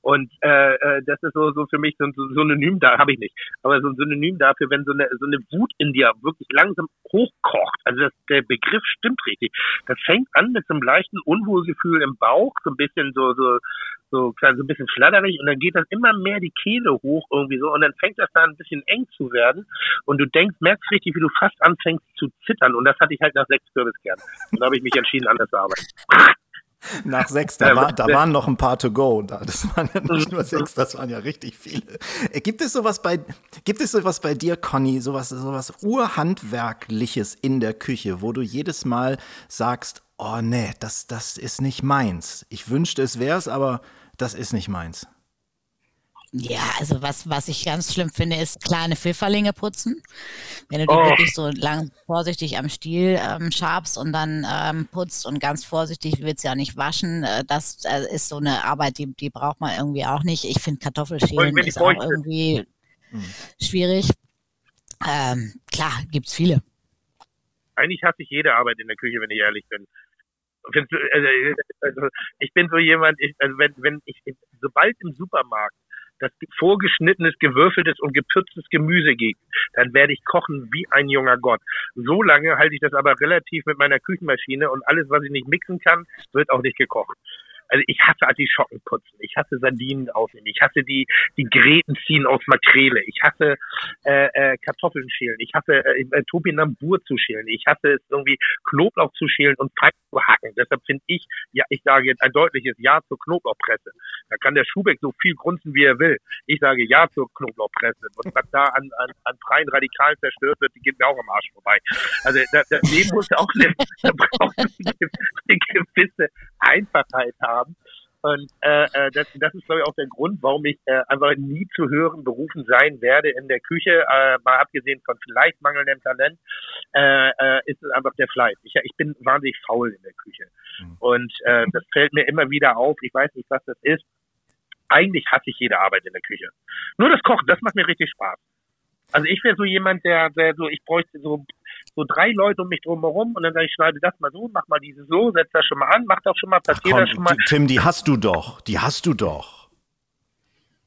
Und äh, äh, das ist so, so für mich so ein Synonym da, habe ich nicht, aber so ein Synonym dafür, wenn so eine, so eine Wut in dir wirklich langsam hochkocht. Also das, der Begriff stimmt richtig. Das fängt an mit so einem leichten Unwohlgefühl im Bauch, so ein bisschen so, so, so, so ein bisschen flatterig und dann geht das immer mehr die Kehle hoch irgendwie so und dann fängt das da ein bisschen eng zu werden und du denkst, merkst richtig, wie du fast anfängst zu zittern und das hatte ich halt nach sechs Kürbiskernen. Und da habe ich mich entschieden, anders zu arbeiten. Nach sechs, da, war, da waren noch ein paar to go. Das waren ja nicht nur sechs, das waren ja richtig viele. Äh, gibt es sowas bei, gibt es sowas bei dir, Conny, sowas, sowas Urhandwerkliches in der Küche, wo du jedes Mal sagst, oh nee, das, das ist nicht meins. Ich wünschte, es wäre es, aber das ist nicht meins. Ja, also was, was ich ganz schlimm finde, ist kleine Pfifferlinge putzen. Wenn du die oh. wirklich so lang vorsichtig am Stiel ähm, schabst und dann ähm, putzt und ganz vorsichtig willst ja nicht waschen, äh, das äh, ist so eine Arbeit, die, die braucht man irgendwie auch nicht. Ich finde Kartoffelschälen ist auch irgendwie hm. schwierig. Ähm, klar, gibt's viele. Eigentlich hasse ich jede Arbeit in der Küche, wenn ich ehrlich bin. Also, also, ich bin so jemand, ich, also wenn, wenn ich, sobald im Supermarkt das vorgeschnittenes, gewürfeltes und gepürztes Gemüse gibt, dann werde ich kochen wie ein junger Gott. So lange halte ich das aber relativ mit meiner Küchenmaschine und alles, was ich nicht mixen kann, wird auch nicht gekocht. Also ich hasse Artischocken putzen, ich hasse Sardinen aufnehmen, ich hasse die, die Gräten ziehen aus Makrele, ich hasse äh, äh, Kartoffeln schälen, ich hasse äh, äh, Topinambur zu schälen, ich hasse es irgendwie Knoblauch zu schälen und fein zu hacken. Deshalb finde ich, ja, ich sage jetzt ein deutliches Ja zur Knoblauchpresse. Da kann der Schubeck so viel grunzen, wie er will. Ich sage Ja zur Knoblauchpresse. Und was da an, an, an freien Radikalen zerstört wird, die geht mir auch am Arsch vorbei. Also da, da, dem muss auch eine, *laughs* da braucht eine gewisse Einfachheit haben. Und äh, äh, das, das ist, glaube ich, auch der Grund, warum ich äh, einfach nie zu hören berufen sein werde in der Küche, äh, mal abgesehen von vielleicht mangelndem Talent, äh, äh, ist es einfach der Fleiß. Ich, ich bin wahnsinnig faul in der Küche. Mhm. Und äh, das fällt mir immer wieder auf. Ich weiß nicht, was das ist. Eigentlich hasse ich jede Arbeit in der Küche. Nur das Kochen, das macht mir richtig Spaß. Also ich wäre so jemand, der, der so, ich bräuchte so, so drei Leute um mich drum herum und dann sage ich, schneide das mal so, mach mal dieses so, setz das schon mal an, mach das schon mal, passiert das schon mal. Tim, die hast du doch, die hast du doch.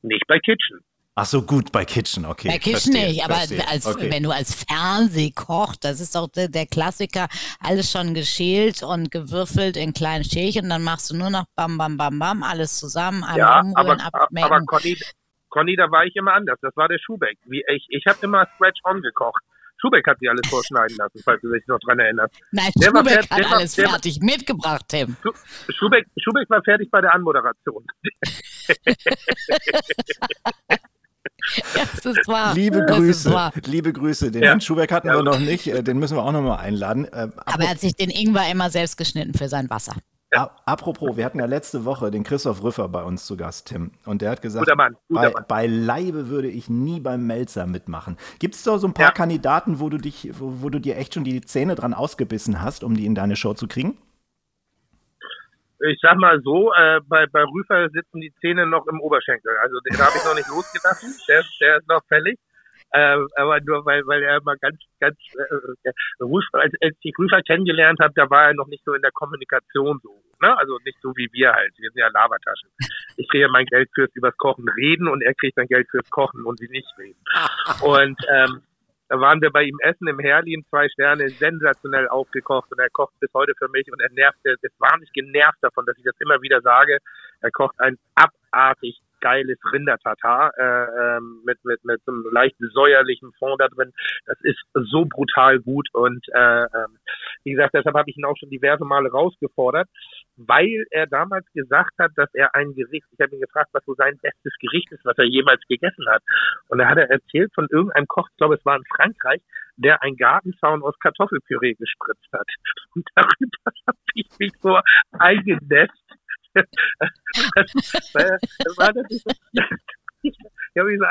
Nicht bei Kitchen. Ach so, gut, bei Kitchen, okay. Bei Kitchen verstehe, nicht, aber als, okay. wenn du als Fernsehkoch, das ist doch der, der, Klassiker, alles schon geschält und gewürfelt in kleinen Schälchen, dann machst du nur noch bam, bam, bam, bam, alles zusammen, einmal ja, umrühren, aber, abmecken. Aber Conny, Conny, da war ich immer anders. Das war der Schubeck. Wie ich ich habe immer Scratch on gekocht. Schubeck hat sich alles vorschneiden lassen, falls du dich noch dran erinnerst. Nein, der Schubeck fertig, hat alles war, fertig war, mitgebracht, Tim. Schubeck, Schubeck war fertig bei der Anmoderation. das ist wahr. Liebe Grüße, wahr. liebe Grüße. Den ja. Herrn Schubeck hatten ja. wir noch nicht, äh, den müssen wir auch nochmal einladen. Äh, Aber er hat sich den Ingwer immer selbst geschnitten für sein Wasser. Ja. Apropos, wir hatten ja letzte Woche den Christoph Rüffer bei uns zu Gast, Tim. Und der hat gesagt, guter Mann, guter bei, Mann. bei Leibe würde ich nie beim Melzer mitmachen. Gibt es da so ein paar ja. Kandidaten, wo du dich, wo, wo, du dir echt schon die Zähne dran ausgebissen hast, um die in deine Show zu kriegen? Ich sag mal so, äh, bei, bei Rüfer sitzen die Zähne noch im Oberschenkel. Also den habe ich noch nicht losgelassen. Der, der ist noch fällig. Äh, aber nur weil, weil er immer ganz, ganz äh, Rüfer, als, als ich Rüfer kennengelernt habe, da war er noch nicht so in der Kommunikation so. Ne? Also nicht so wie wir halt. Wir sind ja Lavataschen. Ich kriege mein Geld fürs übers Kochen reden und er kriegt sein Geld fürs Kochen und sie nicht reden. Und ähm, da waren wir bei ihm essen im Herlin, zwei Sterne, sensationell aufgekocht und er kocht bis heute für mich und er nervt, er ist wahnsinnig genervt davon, dass ich das immer wieder sage. Er kocht ein abartig geiles Rindertatar äh, ähm, mit, mit, mit so einem leicht säuerlichen Fond da drin. Das ist so brutal gut und äh, ähm, wie gesagt, deshalb habe ich ihn auch schon diverse Male rausgefordert, weil er damals gesagt hat, dass er ein Gericht, ich habe ihn gefragt, was so sein bestes Gericht ist, was er jemals gegessen hat. Und da hat er erzählt von irgendeinem Koch, ich glaube, es war in Frankreich, der ein Gartenzaun aus Kartoffelpüree gespritzt hat. *laughs* Und darüber *laughs* habe ich mich so eingenässt das, das war natürlich, ich habe mich so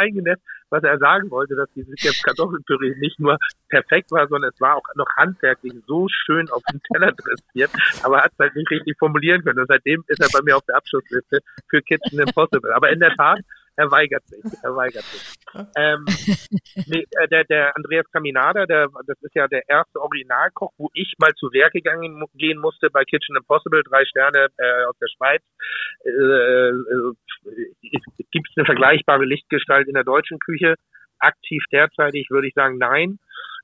was er sagen wollte, dass dieses Kartoffelpüree nicht nur perfekt war, sondern es war auch noch handwerklich so schön auf dem Teller dressiert, aber hat es halt nicht richtig formulieren können. Und seitdem ist er bei mir auf der Abschlussliste für Kitchen Impossible. Aber in der Tat, er weigert sich, er weigert sich. Ähm, *laughs* nee, äh, der, der Andreas Caminada, der, das ist ja der erste Originalkoch, wo ich mal zu Werk gegangen, gehen musste bei Kitchen Impossible, drei Sterne äh, aus der Schweiz. Äh, äh, Gibt es eine vergleichbare Lichtgestalt in der deutschen Küche? Aktiv derzeitig würde ich sagen, nein.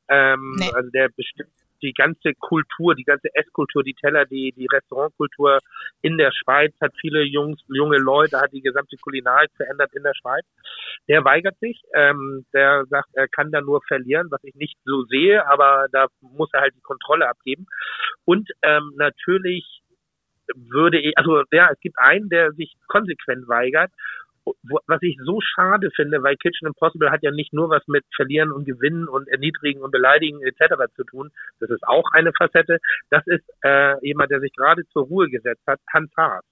Ähm, nee. Also der bestimmt die ganze Kultur, die ganze Esskultur, die Teller, die, die Restaurantkultur in der Schweiz hat viele Jungs, junge Leute, hat die gesamte Kulinarik verändert in der Schweiz. Der weigert sich, ähm, der sagt, er kann da nur verlieren, was ich nicht so sehe, aber da muss er halt die Kontrolle abgeben. Und ähm, natürlich würde ich, also ja, es gibt einen, der sich konsequent weigert was ich so schade finde, weil Kitchen Impossible hat ja nicht nur was mit Verlieren und Gewinnen und Erniedrigen und Beleidigen etc. zu tun. Das ist auch eine Facette. Das ist äh, jemand, der sich gerade zur Ruhe gesetzt hat, Hans Haas.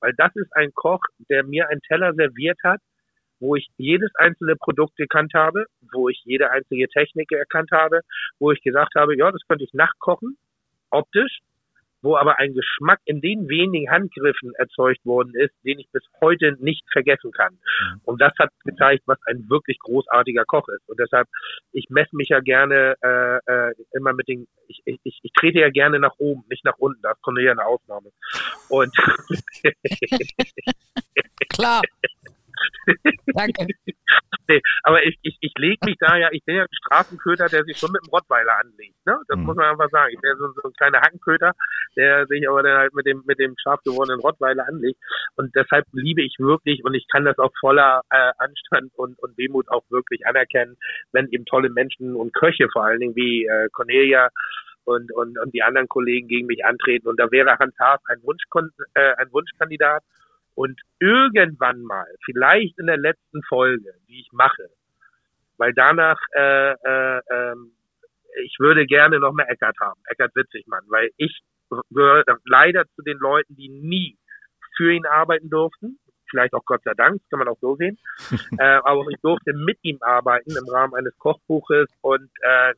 Weil das ist ein Koch, der mir einen Teller serviert hat, wo ich jedes einzelne Produkt gekannt habe, wo ich jede einzige Technik erkannt habe, wo ich gesagt habe, ja, das könnte ich nachkochen, optisch, wo aber ein Geschmack in den wenigen Handgriffen erzeugt worden ist, den ich bis heute nicht vergessen kann. Mhm. Und das hat gezeigt, was ein wirklich großartiger Koch ist. Und deshalb, ich messe mich ja gerne äh, äh, immer mit den, ich, ich, ich trete ja gerne nach oben, nicht nach unten. Das kommt ja eine Ausnahme. Und *laughs* klar. Danke. *laughs* nee, aber ich, ich, ich lege mich da ja, ich bin ja ein Straßenköter, der sich schon mit dem Rottweiler anlegt. Ne? Das mhm. muss man einfach sagen. Ich bin so, so ein kleiner Hackenköter, der sich aber dann halt mit dem, mit dem scharf gewordenen Rottweiler anlegt. Und deshalb liebe ich wirklich und ich kann das auch voller äh, Anstand und, und Demut auch wirklich anerkennen, wenn eben tolle Menschen und Köche vor allen Dingen wie äh, Cornelia und, und, und die anderen Kollegen gegen mich antreten. Und da wäre Hans Haas ein, Wunschkon äh, ein Wunschkandidat. Und irgendwann mal, vielleicht in der letzten Folge, die ich mache, weil danach, äh, äh, äh, ich würde gerne noch mehr Eckert haben, Eckert Witzigmann, weil ich gehöre leider zu den Leuten, die nie für ihn arbeiten durften. Vielleicht auch Gott sei Dank, kann man auch so sehen. *laughs* äh, aber ich durfte mit ihm arbeiten im Rahmen eines Kochbuches und äh,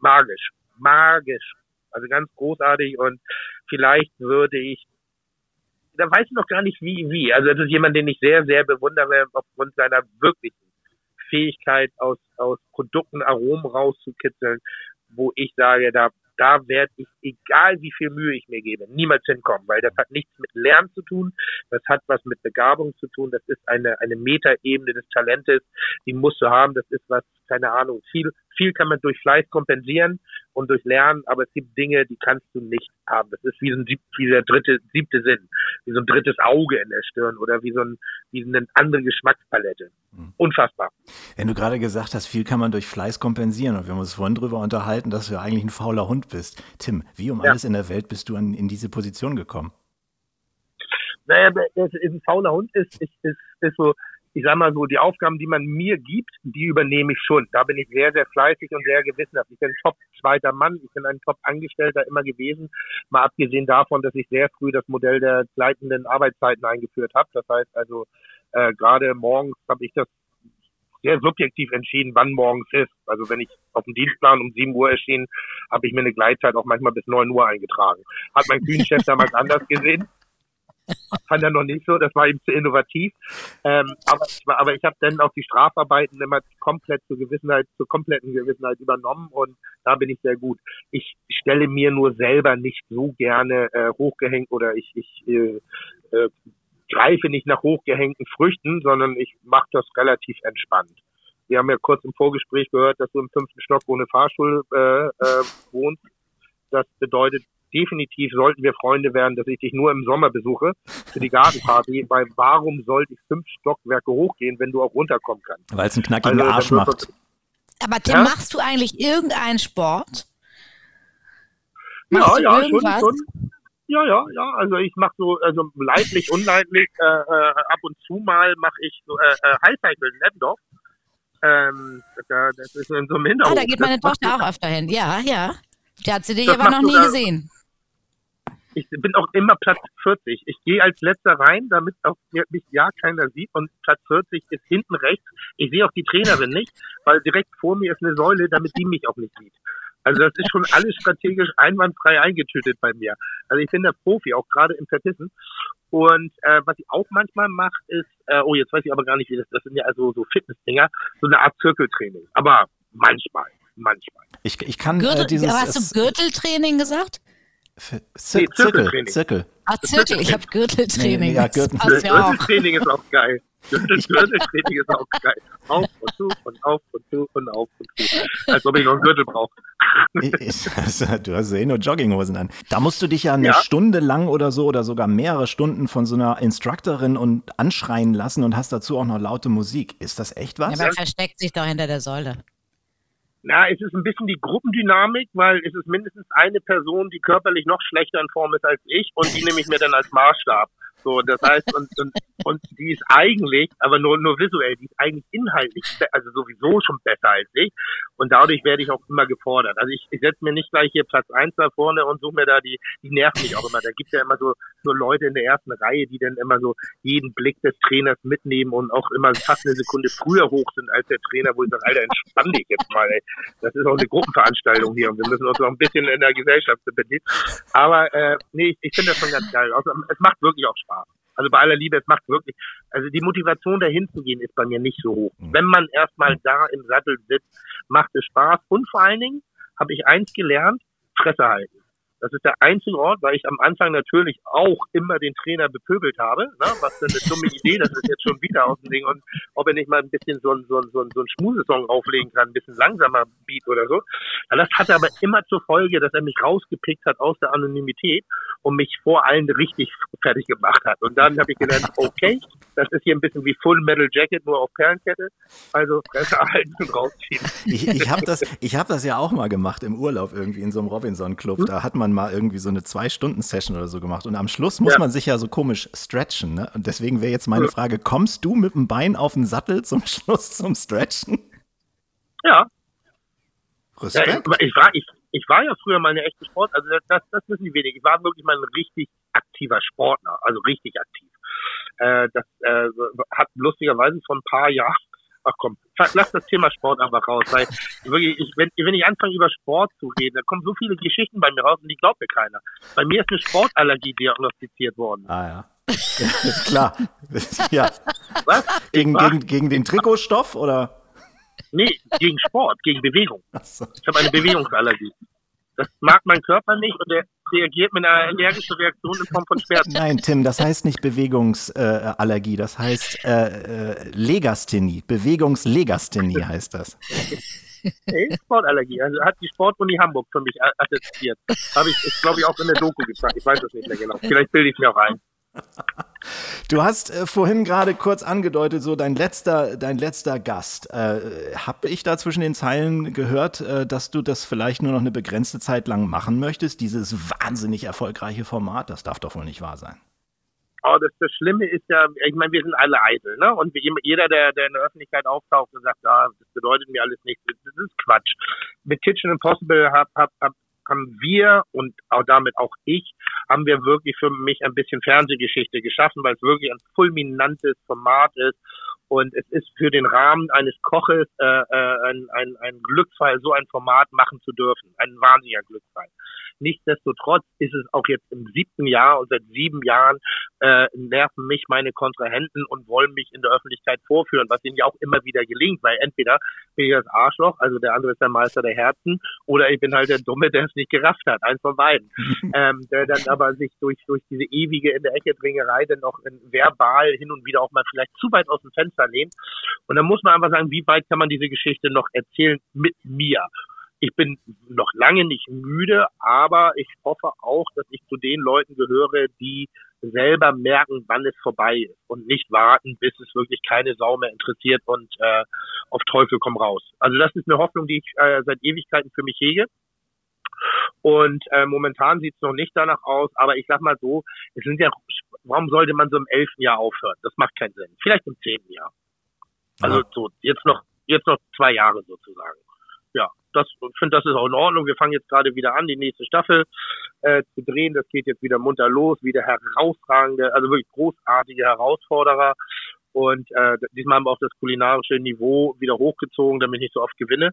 magisch, magisch. Also ganz großartig und vielleicht würde ich da weiß ich noch gar nicht wie, wie. Also das ist jemand, den ich sehr, sehr bewundere aufgrund seiner wirklichen Fähigkeit aus, aus Produkten Aromen rauszukitzeln, wo ich sage, da da werde ich, egal wie viel Mühe ich mir gebe, niemals hinkommen, weil das hat nichts mit Lernen zu tun, das hat was mit Begabung zu tun, das ist eine, eine Metaebene des Talentes, die musst du haben, das ist was, keine Ahnung, viel, viel kann man durch Fleiß kompensieren und durch Lernen, aber es gibt Dinge, die kannst du nicht haben. Das ist wie so ein wie der dritte, siebte Sinn, wie so ein drittes Auge in der Stirn oder wie so ein, wie eine andere Geschmackspalette. Hm. Unfassbar. Wenn du gerade gesagt hast, viel kann man durch Fleiß kompensieren und wir haben uns vorhin drüber unterhalten, dass du eigentlich ein fauler Hund bist. Tim, wie um ja. alles in der Welt bist du an, in diese Position gekommen? Naja, ein fauler Hund ist, ist, ist, ist so, ich sag mal so, die Aufgaben, die man mir gibt, die übernehme ich schon. Da bin ich sehr, sehr fleißig und sehr gewissenhaft. Ich bin ein top zweiter Mann, ich bin ein top Angestellter immer gewesen, mal abgesehen davon, dass ich sehr früh das Modell der gleitenden Arbeitszeiten eingeführt habe. Das heißt also, äh, gerade morgens habe ich das sehr subjektiv entschieden, wann morgens ist. Also wenn ich auf dem Dienstplan um 7 Uhr erschien, habe ich mir eine Gleitzeit auch manchmal bis 9 Uhr eingetragen. Hat mein Kühnchef *laughs* damals anders gesehen. Fand er noch nicht so, das war ihm zu innovativ. Ähm, aber, aber ich habe dann auch die Strafarbeiten immer komplett zur Gewissenheit, zur kompletten Gewissenheit übernommen und da bin ich sehr gut. Ich stelle mir nur selber nicht so gerne äh, hochgehängt oder ich, ich äh, äh, greife nicht nach hochgehängten Früchten, sondern ich mache das relativ entspannt. Wir haben ja kurz im Vorgespräch gehört, dass du im fünften Stock ohne Fahrstuhl äh, äh, wohnst. Das bedeutet, definitiv sollten wir Freunde werden, dass ich dich nur im Sommer besuche für die Gartenparty, *laughs* weil warum sollte ich fünf Stockwerke hochgehen, wenn du auch runterkommen kannst? Weil es einen knackigen also, Arsch macht. Aber Tim, ja? machst du eigentlich irgendeinen Sport? Machst ja, ja, schon, schon. Ja, ja, ja. Also ich mache so, also leidlich, unleidlich, äh, äh, ab und zu mal mache ich so äh, äh, Highcycle in. Ähm, das ist in so einem Hinterhof. Ah, da geht meine Tochter auch öfter hin. Ja, ja. Die hat sie dich aber noch nie gesehen ich bin auch immer Platz 40. Ich gehe als letzter rein, damit auch mich ja keiner sieht. Und Platz 40 ist hinten rechts. Ich sehe auch die Trainerin nicht, weil direkt vor mir ist eine Säule, damit die mich auch nicht sieht. Also das ist schon alles strategisch einwandfrei eingetütet bei mir. Also ich bin der Profi, auch gerade im Vertissen. Und äh, was ich auch manchmal mache, ist, äh, oh, jetzt weiß ich aber gar nicht, wie das, das sind ja also so Fitnessdinger, so eine Art Zirkeltraining. Aber manchmal, manchmal. Ich, ich kann Gürtel, äh, dieses, hast du Gürteltraining gesagt? Zir nee, Zirkel, Zirkel. Ah, Zirkel, ich habe Gürteltraining. Nee, ja, Gürtel. Gürteltraining ist auch geil. Gürteltraining ist auch geil. Auf und zu und auf und zu und auf und zu. Als ob ich noch einen Gürtel brauche. *laughs* du hast ja eh nur Jogginghosen an. Da musst du dich ja eine ja. Stunde lang oder so oder sogar mehrere Stunden von so einer Instructorin und anschreien lassen und hast dazu auch noch laute Musik. Ist das echt was? Ja, man versteckt sich doch hinter der Säule. Na, es ist ein bisschen die Gruppendynamik, weil es ist mindestens eine Person, die körperlich noch schlechter in Form ist als ich und die nehme ich mir dann als Maßstab. So, das heißt, und, und, und die ist eigentlich, aber nur, nur visuell, die ist eigentlich inhaltlich, also sowieso schon besser als ich. Und dadurch werde ich auch immer gefordert. Also ich, ich setze mir nicht gleich hier Platz eins da vorne und suche mir da die, die nerven mich auch immer. Da gibt ja immer so, so Leute in der ersten Reihe, die dann immer so jeden Blick des Trainers mitnehmen und auch immer fast eine Sekunde früher hoch sind als der Trainer, wo ich sage, Alter, entspann dich jetzt mal, ey. Das ist auch eine Gruppenveranstaltung hier und wir müssen uns noch ein bisschen in der Gesellschaft betätigen. Aber äh, nee, ich finde das schon ganz geil. Also, es macht wirklich auch Spaß. Also bei aller Liebe, es macht wirklich, also die Motivation dahin zu gehen ist bei mir nicht so hoch. Mhm. Wenn man erstmal da im Sattel sitzt, macht es Spaß. Und vor allen Dingen habe ich eins gelernt, Fresse halten. Das ist der einzige Ort, weil ich am Anfang natürlich auch immer den Trainer bepöbelt habe. Ne? Was für eine dumme Idee, das ist jetzt schon wieder aus dem Ding. Und ob er nicht mal ein bisschen so ein, so ein, so ein, so ein Schmusesong auflegen kann, ein bisschen langsamer Beat oder so. Das hatte aber immer zur Folge, dass er mich rausgepickt hat aus der Anonymität und mich vor allen richtig fertig gemacht hat. Und dann habe ich gelernt, okay, das ist hier ein bisschen wie Full Metal Jacket, nur auf Perlenkette. Also Fresse halten und rausziehen. Ich, ich habe das, hab das ja auch mal gemacht im Urlaub irgendwie in so einem Robinson-Club. Da hat man mal irgendwie so eine Zwei-Stunden-Session oder so gemacht. Und am Schluss muss ja. man sich ja so komisch stretchen. Ne? Und deswegen wäre jetzt meine Frage, kommst du mit dem Bein auf den Sattel zum *laughs* Schluss zum Stretchen? Ja. Respekt. Ja, ich, ich, war, ich, ich war ja früher mal eine echte Sport, also das, das, das wissen die wenig. Ich war wirklich mal ein richtig aktiver Sportler, also richtig aktiv. Äh, das äh, hat lustigerweise vor ein paar Jahren ach komm, lass das Thema Sport einfach raus, weil wirklich, ich, wenn, wenn ich anfange über Sport zu reden, dann kommen so viele Geschichten bei mir raus und die glaubt mir keiner. Bei mir ist eine Sportallergie diagnostiziert worden. Ah ja. klar. *laughs* ja. Was? Gegen, gegen, gegen den Trikotstoff oder? Nee, gegen Sport, gegen Bewegung. So. Ich habe eine Bewegungsallergie. Das mag mein Körper nicht und der reagiert mit einer allergischen Reaktion in Form von Schmerzen. *laughs* Nein, Tim, das heißt nicht Bewegungsallergie, das heißt äh, äh, Legasthenie. Bewegungslegasthenie *laughs* heißt das. Hey, Sportallergie. Also hat die Sportuni Hamburg für mich attestiert. Habe ich, glaube ich, auch in der Doku gefragt. Ich weiß es nicht mehr genau. Vielleicht bilde ich mir auch ein. *laughs* Du hast äh, vorhin gerade kurz angedeutet, so dein letzter, dein letzter Gast. Äh, Habe ich da zwischen den Zeilen gehört, äh, dass du das vielleicht nur noch eine begrenzte Zeit lang machen möchtest? Dieses wahnsinnig erfolgreiche Format, das darf doch wohl nicht wahr sein. Oh, das, das Schlimme ist ja, ich meine, wir sind alle eitel, ne? Und jeder, der, der in der Öffentlichkeit auftaucht und sagt, ja, das bedeutet mir alles nichts, das ist Quatsch. Mit Kitchen Impossible hab, hab, hab haben wir und auch damit auch ich, haben wir wirklich für mich ein bisschen Fernsehgeschichte geschaffen, weil es wirklich ein fulminantes Format ist und es ist für den Rahmen eines Koches äh, äh, ein, ein, ein Glücksfall, so ein Format machen zu dürfen. Ein wahnsinniger Glücksfall. Nichtsdestotrotz ist es auch jetzt im siebten Jahr und seit sieben Jahren äh, nerven mich meine Kontrahenten und wollen mich in der Öffentlichkeit vorführen, was ihnen ja auch immer wieder gelingt, weil entweder bin ich das Arschloch, also der andere ist der Meister der Herzen, oder ich bin halt der Dumme, der es nicht gerafft hat, eins von beiden. *laughs* ähm, der dann aber sich durch, durch diese ewige in der Ecke Dringerei dann noch verbal hin und wieder auch mal vielleicht zu weit aus dem Fenster lehnt. Und dann muss man einfach sagen, wie weit kann man diese Geschichte noch erzählen mit mir? ich bin noch lange nicht müde, aber ich hoffe auch, dass ich zu den Leuten gehöre, die selber merken, wann es vorbei ist und nicht warten, bis es wirklich keine Sau mehr interessiert und äh, auf Teufel komm raus. Also das ist eine Hoffnung, die ich äh, seit Ewigkeiten für mich hege. Und äh, momentan sieht es noch nicht danach aus, aber ich sag mal so, es sind ja, warum sollte man so im elften Jahr aufhören? Das macht keinen Sinn. Vielleicht im zehnten Jahr. Also so, jetzt noch, jetzt noch zwei Jahre sozusagen ja, das finde das ist auch in Ordnung. Wir fangen jetzt gerade wieder an, die nächste Staffel äh, zu drehen. Das geht jetzt wieder munter los, wieder herausragende, also wirklich großartige Herausforderer. Und äh, diesmal haben wir auch das kulinarische Niveau wieder hochgezogen, damit ich nicht so oft gewinne.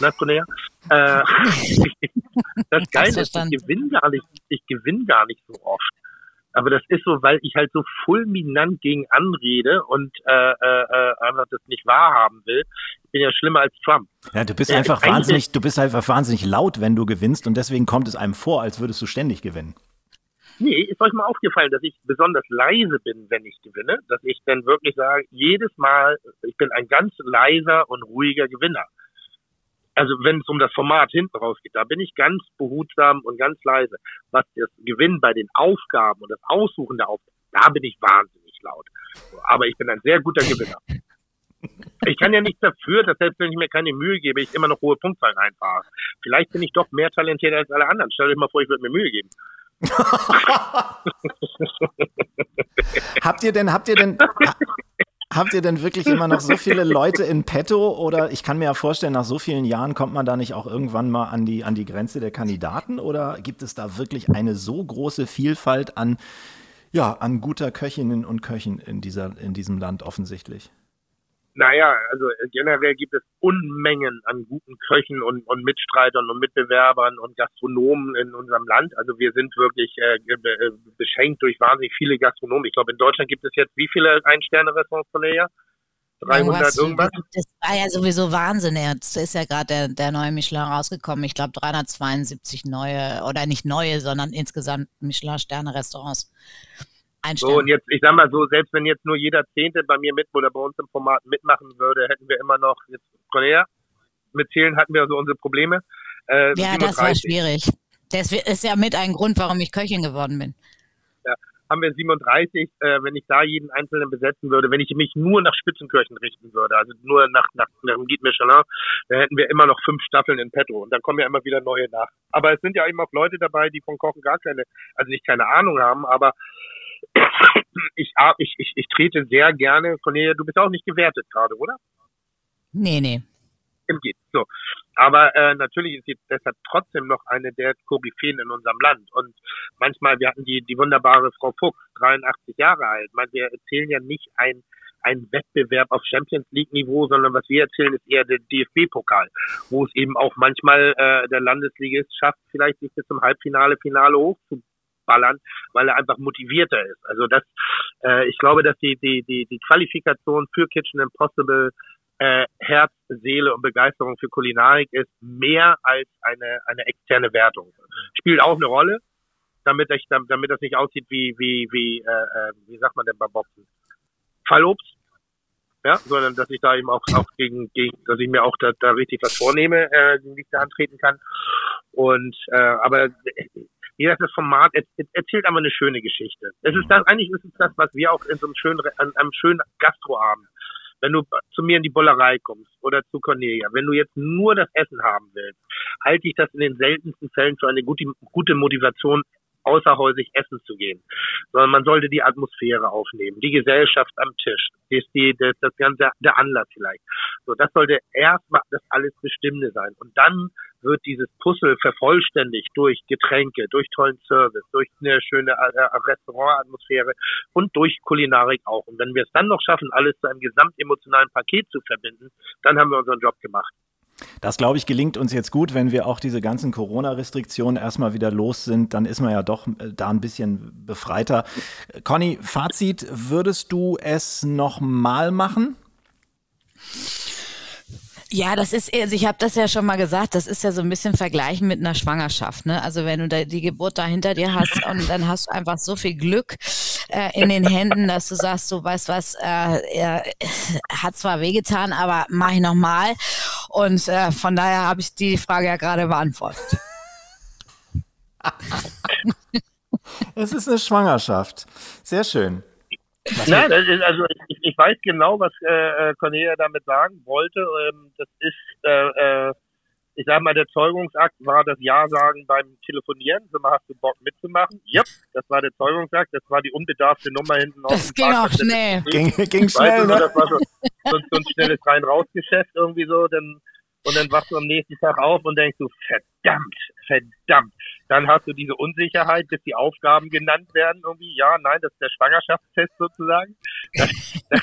Na, Cornelia? *laughs* Äh, *laughs* das Geile ist, ich gewinne gar nicht, ich gewinne gar nicht so oft. Aber das ist so, weil ich halt so fulminant gegen anrede und äh, äh, äh, einfach das nicht wahrhaben will. Ich bin ja schlimmer als Trump. Ja, du bist einfach wahnsinnig, du bist einfach wahnsinnig laut, wenn du gewinnst und deswegen kommt es einem vor, als würdest du ständig gewinnen. Nee, ist euch mal aufgefallen, dass ich besonders leise bin, wenn ich gewinne, dass ich dann wirklich sage, jedes Mal, ich bin ein ganz leiser und ruhiger Gewinner also wenn es um das Format hinten rausgeht, da bin ich ganz behutsam und ganz leise. Was das Gewinn bei den Aufgaben und das Aussuchen der Aufgaben, da bin ich wahnsinnig laut. Aber ich bin ein sehr guter Gewinner. Ich kann ja nichts dafür, dass selbst wenn ich mir keine Mühe gebe, ich immer noch hohe Punktzahlen einfahre. Vielleicht bin ich doch mehr talentiert als alle anderen. Stell dir mal vor, ich würde mir Mühe geben. *laughs* habt ihr denn, habt ihr denn, *laughs* Habt ihr denn wirklich immer noch so viele Leute in petto? Oder ich kann mir ja vorstellen, nach so vielen Jahren kommt man da nicht auch irgendwann mal an die, an die Grenze der Kandidaten? Oder gibt es da wirklich eine so große Vielfalt an, ja, an guter Köchinnen und Köchen in, dieser, in diesem Land offensichtlich? Naja, also generell gibt es Unmengen an guten Köchen und, und Mitstreitern und Mitbewerbern und Gastronomen in unserem Land. Also wir sind wirklich äh, äh beschenkt durch wahnsinnig viele Gastronomen. Ich glaube, in Deutschland gibt es jetzt wie viele Ein-Sterne-Restaurants von der 300 irgendwas. Das war ja sowieso Wahnsinn. Jetzt ist ja gerade der, der neue Michelin rausgekommen. Ich glaube 372 neue, oder nicht neue, sondern insgesamt Michelin-Sterne-Restaurants. So, und jetzt, ich sag mal so, selbst wenn jetzt nur jeder Zehnte bei mir mit oder bei uns im Format mitmachen würde, hätten wir immer noch, jetzt Korea, mit Zählen hatten wir so unsere Probleme. Äh, ja, 37. das war schwierig. Das ist ja mit ein Grund, warum ich Köchin geworden bin haben wir 37, äh, wenn ich da jeden Einzelnen besetzen würde, wenn ich mich nur nach Spitzenkirchen richten würde, also nur nach, nach, nach dem Guide Michelin, dann hätten wir immer noch fünf Staffeln in petto und dann kommen ja immer wieder neue nach. Aber es sind ja eben auch Leute dabei, die von Kochen gar keine, also nicht keine Ahnung haben, aber ich, ich, ich, ich trete sehr gerne, Cornelia, du bist auch nicht gewertet gerade, oder? Nee, nee im geht. So. Aber äh, natürlich ist sie deshalb trotzdem noch eine der Koryphäen in unserem Land. Und manchmal, wir hatten die, die wunderbare Frau Fuchs, 83 Jahre alt. Man, wir erzählen ja nicht ein, ein Wettbewerb auf Champions League Niveau, sondern was wir erzählen, ist eher der DFB-Pokal, wo es eben auch manchmal äh, der Landesligist schafft, vielleicht sich bis zum Halbfinale, Finale hochzuballern, weil er einfach motivierter ist. Also das, äh, ich glaube, dass die, die, die, die Qualifikation für Kitchen Impossible äh, Herz, Seele und Begeisterung für Kulinarik ist mehr als eine, eine externe Wertung. Spielt auch eine Rolle, damit, ich, damit das nicht aussieht wie, wie, wie, äh, äh, wie sagt man denn beim Boxen? Fallobst. Ja, sondern dass ich da eben auch, auch gegen, gegen, dass ich mir auch da, da richtig was vornehme, äh, wie ich da antreten kann. Und äh, aber wie das Format erzählt aber eine schöne Geschichte. Es ist das, eigentlich ist es das, was wir auch in so einem schönen, an einem schönen Gastroabend wenn du zu mir in die Bollerei kommst oder zu Cornelia, wenn du jetzt nur das Essen haben willst, halte ich das in den seltensten Fällen für eine gute, gute Motivation, außerhäusig essen zu gehen, sondern man sollte die Atmosphäre aufnehmen, die Gesellschaft am Tisch, das, die, das, das ganze, der Anlass vielleicht. So, das sollte erstmal das alles Bestimmende sein. Und dann wird dieses Puzzle vervollständigt durch Getränke, durch tollen Service, durch eine schöne äh, Restaurantatmosphäre und durch Kulinarik auch. Und wenn wir es dann noch schaffen, alles zu einem gesamtemotionalen Paket zu verbinden, dann haben wir unseren Job gemacht. Das, glaube ich, gelingt uns jetzt gut, wenn wir auch diese ganzen Corona-Restriktionen erstmal wieder los sind. Dann ist man ja doch äh, da ein bisschen befreiter. Conny, Fazit, würdest du es nochmal machen? Ja, das ist, also ich habe das ja schon mal gesagt, das ist ja so ein bisschen vergleichen mit einer Schwangerschaft. Ne? Also wenn du da die Geburt da hinter dir hast *laughs* und dann hast du einfach so viel Glück äh, in den Händen, dass du sagst, du weißt was, äh, er hat zwar wehgetan, aber mach ich nochmal. Und äh, von daher habe ich die Frage ja gerade beantwortet. *laughs* es ist eine Schwangerschaft. Sehr schön. Nein, also ich, ich, weiß genau, was äh, äh, Cornelia damit sagen wollte. Ähm, das ist, äh, äh, ich sag mal, der Zeugungsakt war das Ja-Sagen beim Telefonieren. So, hast du Bock mitzumachen? Yep, das war der Zeugungsakt. Das war die unbedarfte Nummer hinten auf Das ging auch schnell. Ging, ging schnell, weißt du, ne? So, so ein schnelles Rein-Raus-Geschäft irgendwie so. Dann, und dann wachst du am nächsten Tag auf und denkst du, verdammt, verdammt. Dann hast du diese Unsicherheit, bis die Aufgaben genannt werden irgendwie. Ja, nein, das ist der Schwangerschaftstest sozusagen. Dann, *laughs* dann,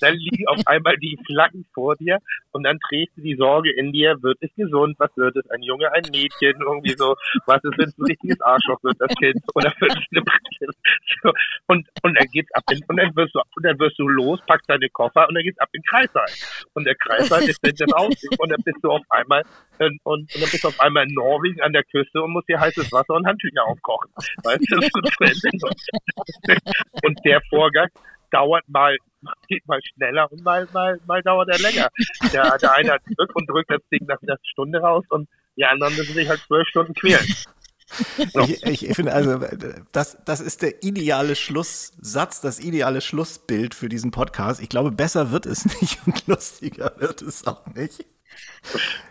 dann liegen auf einmal die Flaggen vor dir und dann trägst du die Sorge in dir, wird es gesund, was wird es, ein Junge, ein Mädchen, irgendwie so, was ist, wenn es ein richtiges Arschloch wird, das Kind, oder wird es eine so, und, und dann geht's ab in, und dann wirst du, und dann wirst du los, packst deine Koffer und dann geht's ab in den Kreissaal. Und der Kreissaal ist dann das aus und dann bist du auf einmal, und, und, und dann bist du auf einmal in Norwegen an der Küste und musst dir heißes Wasser und Handtücher aufkochen. Und der Vorgang dauert mal, geht mal schneller und mal, mal, mal dauert er länger. Der, der eine hat Glück und drückt das Ding nach einer Stunde raus und die anderen müssen sich halt zwölf Stunden quälen. So. Ich, ich, finde also, das, das ist der ideale Schlusssatz, das ideale Schlussbild für diesen Podcast. Ich glaube, besser wird es nicht und lustiger wird es auch nicht.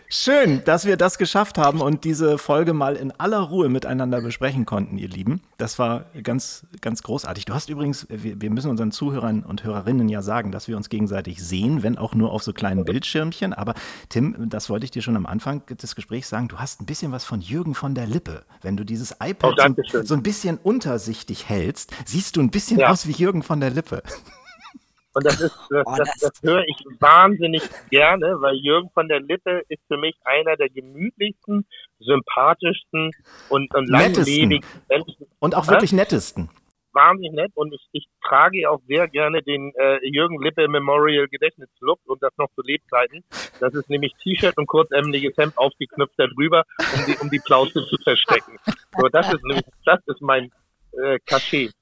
Schön, dass wir das geschafft haben und diese Folge mal in aller Ruhe miteinander besprechen konnten, ihr Lieben. Das war ganz, ganz großartig. Du hast übrigens, wir, wir, müssen unseren Zuhörern und Hörerinnen ja sagen, dass wir uns gegenseitig sehen, wenn auch nur auf so kleinen Bildschirmchen. Aber Tim, das wollte ich dir schon am Anfang des Gesprächs sagen, du hast ein bisschen was von Jürgen von der Lippe. Wenn du dieses iPad oh, so, so, ein bisschen untersichtig hältst, siehst du ein bisschen ja. aus wie Jürgen von der Lippe. Und das ist, das, oh, das, das, höre ich wahnsinnig gerne, weil Jürgen von der Lippe ist für mich einer der gemütlichsten, sympathischsten und, und langlebigsten Menschen. Und auch wirklich nettesten. wahnsinnig nett und ich, ich trage auch sehr gerne den äh, Jürgen Lippe Memorial Gedächtnislook und das noch zu Lebzeiten. Das ist nämlich T-Shirt und kurzämmeliges Hemd aufgeknüpft darüber, um die, um die Plauze zu verstecken. So, das ist nämlich, das ist mein äh, Cachet.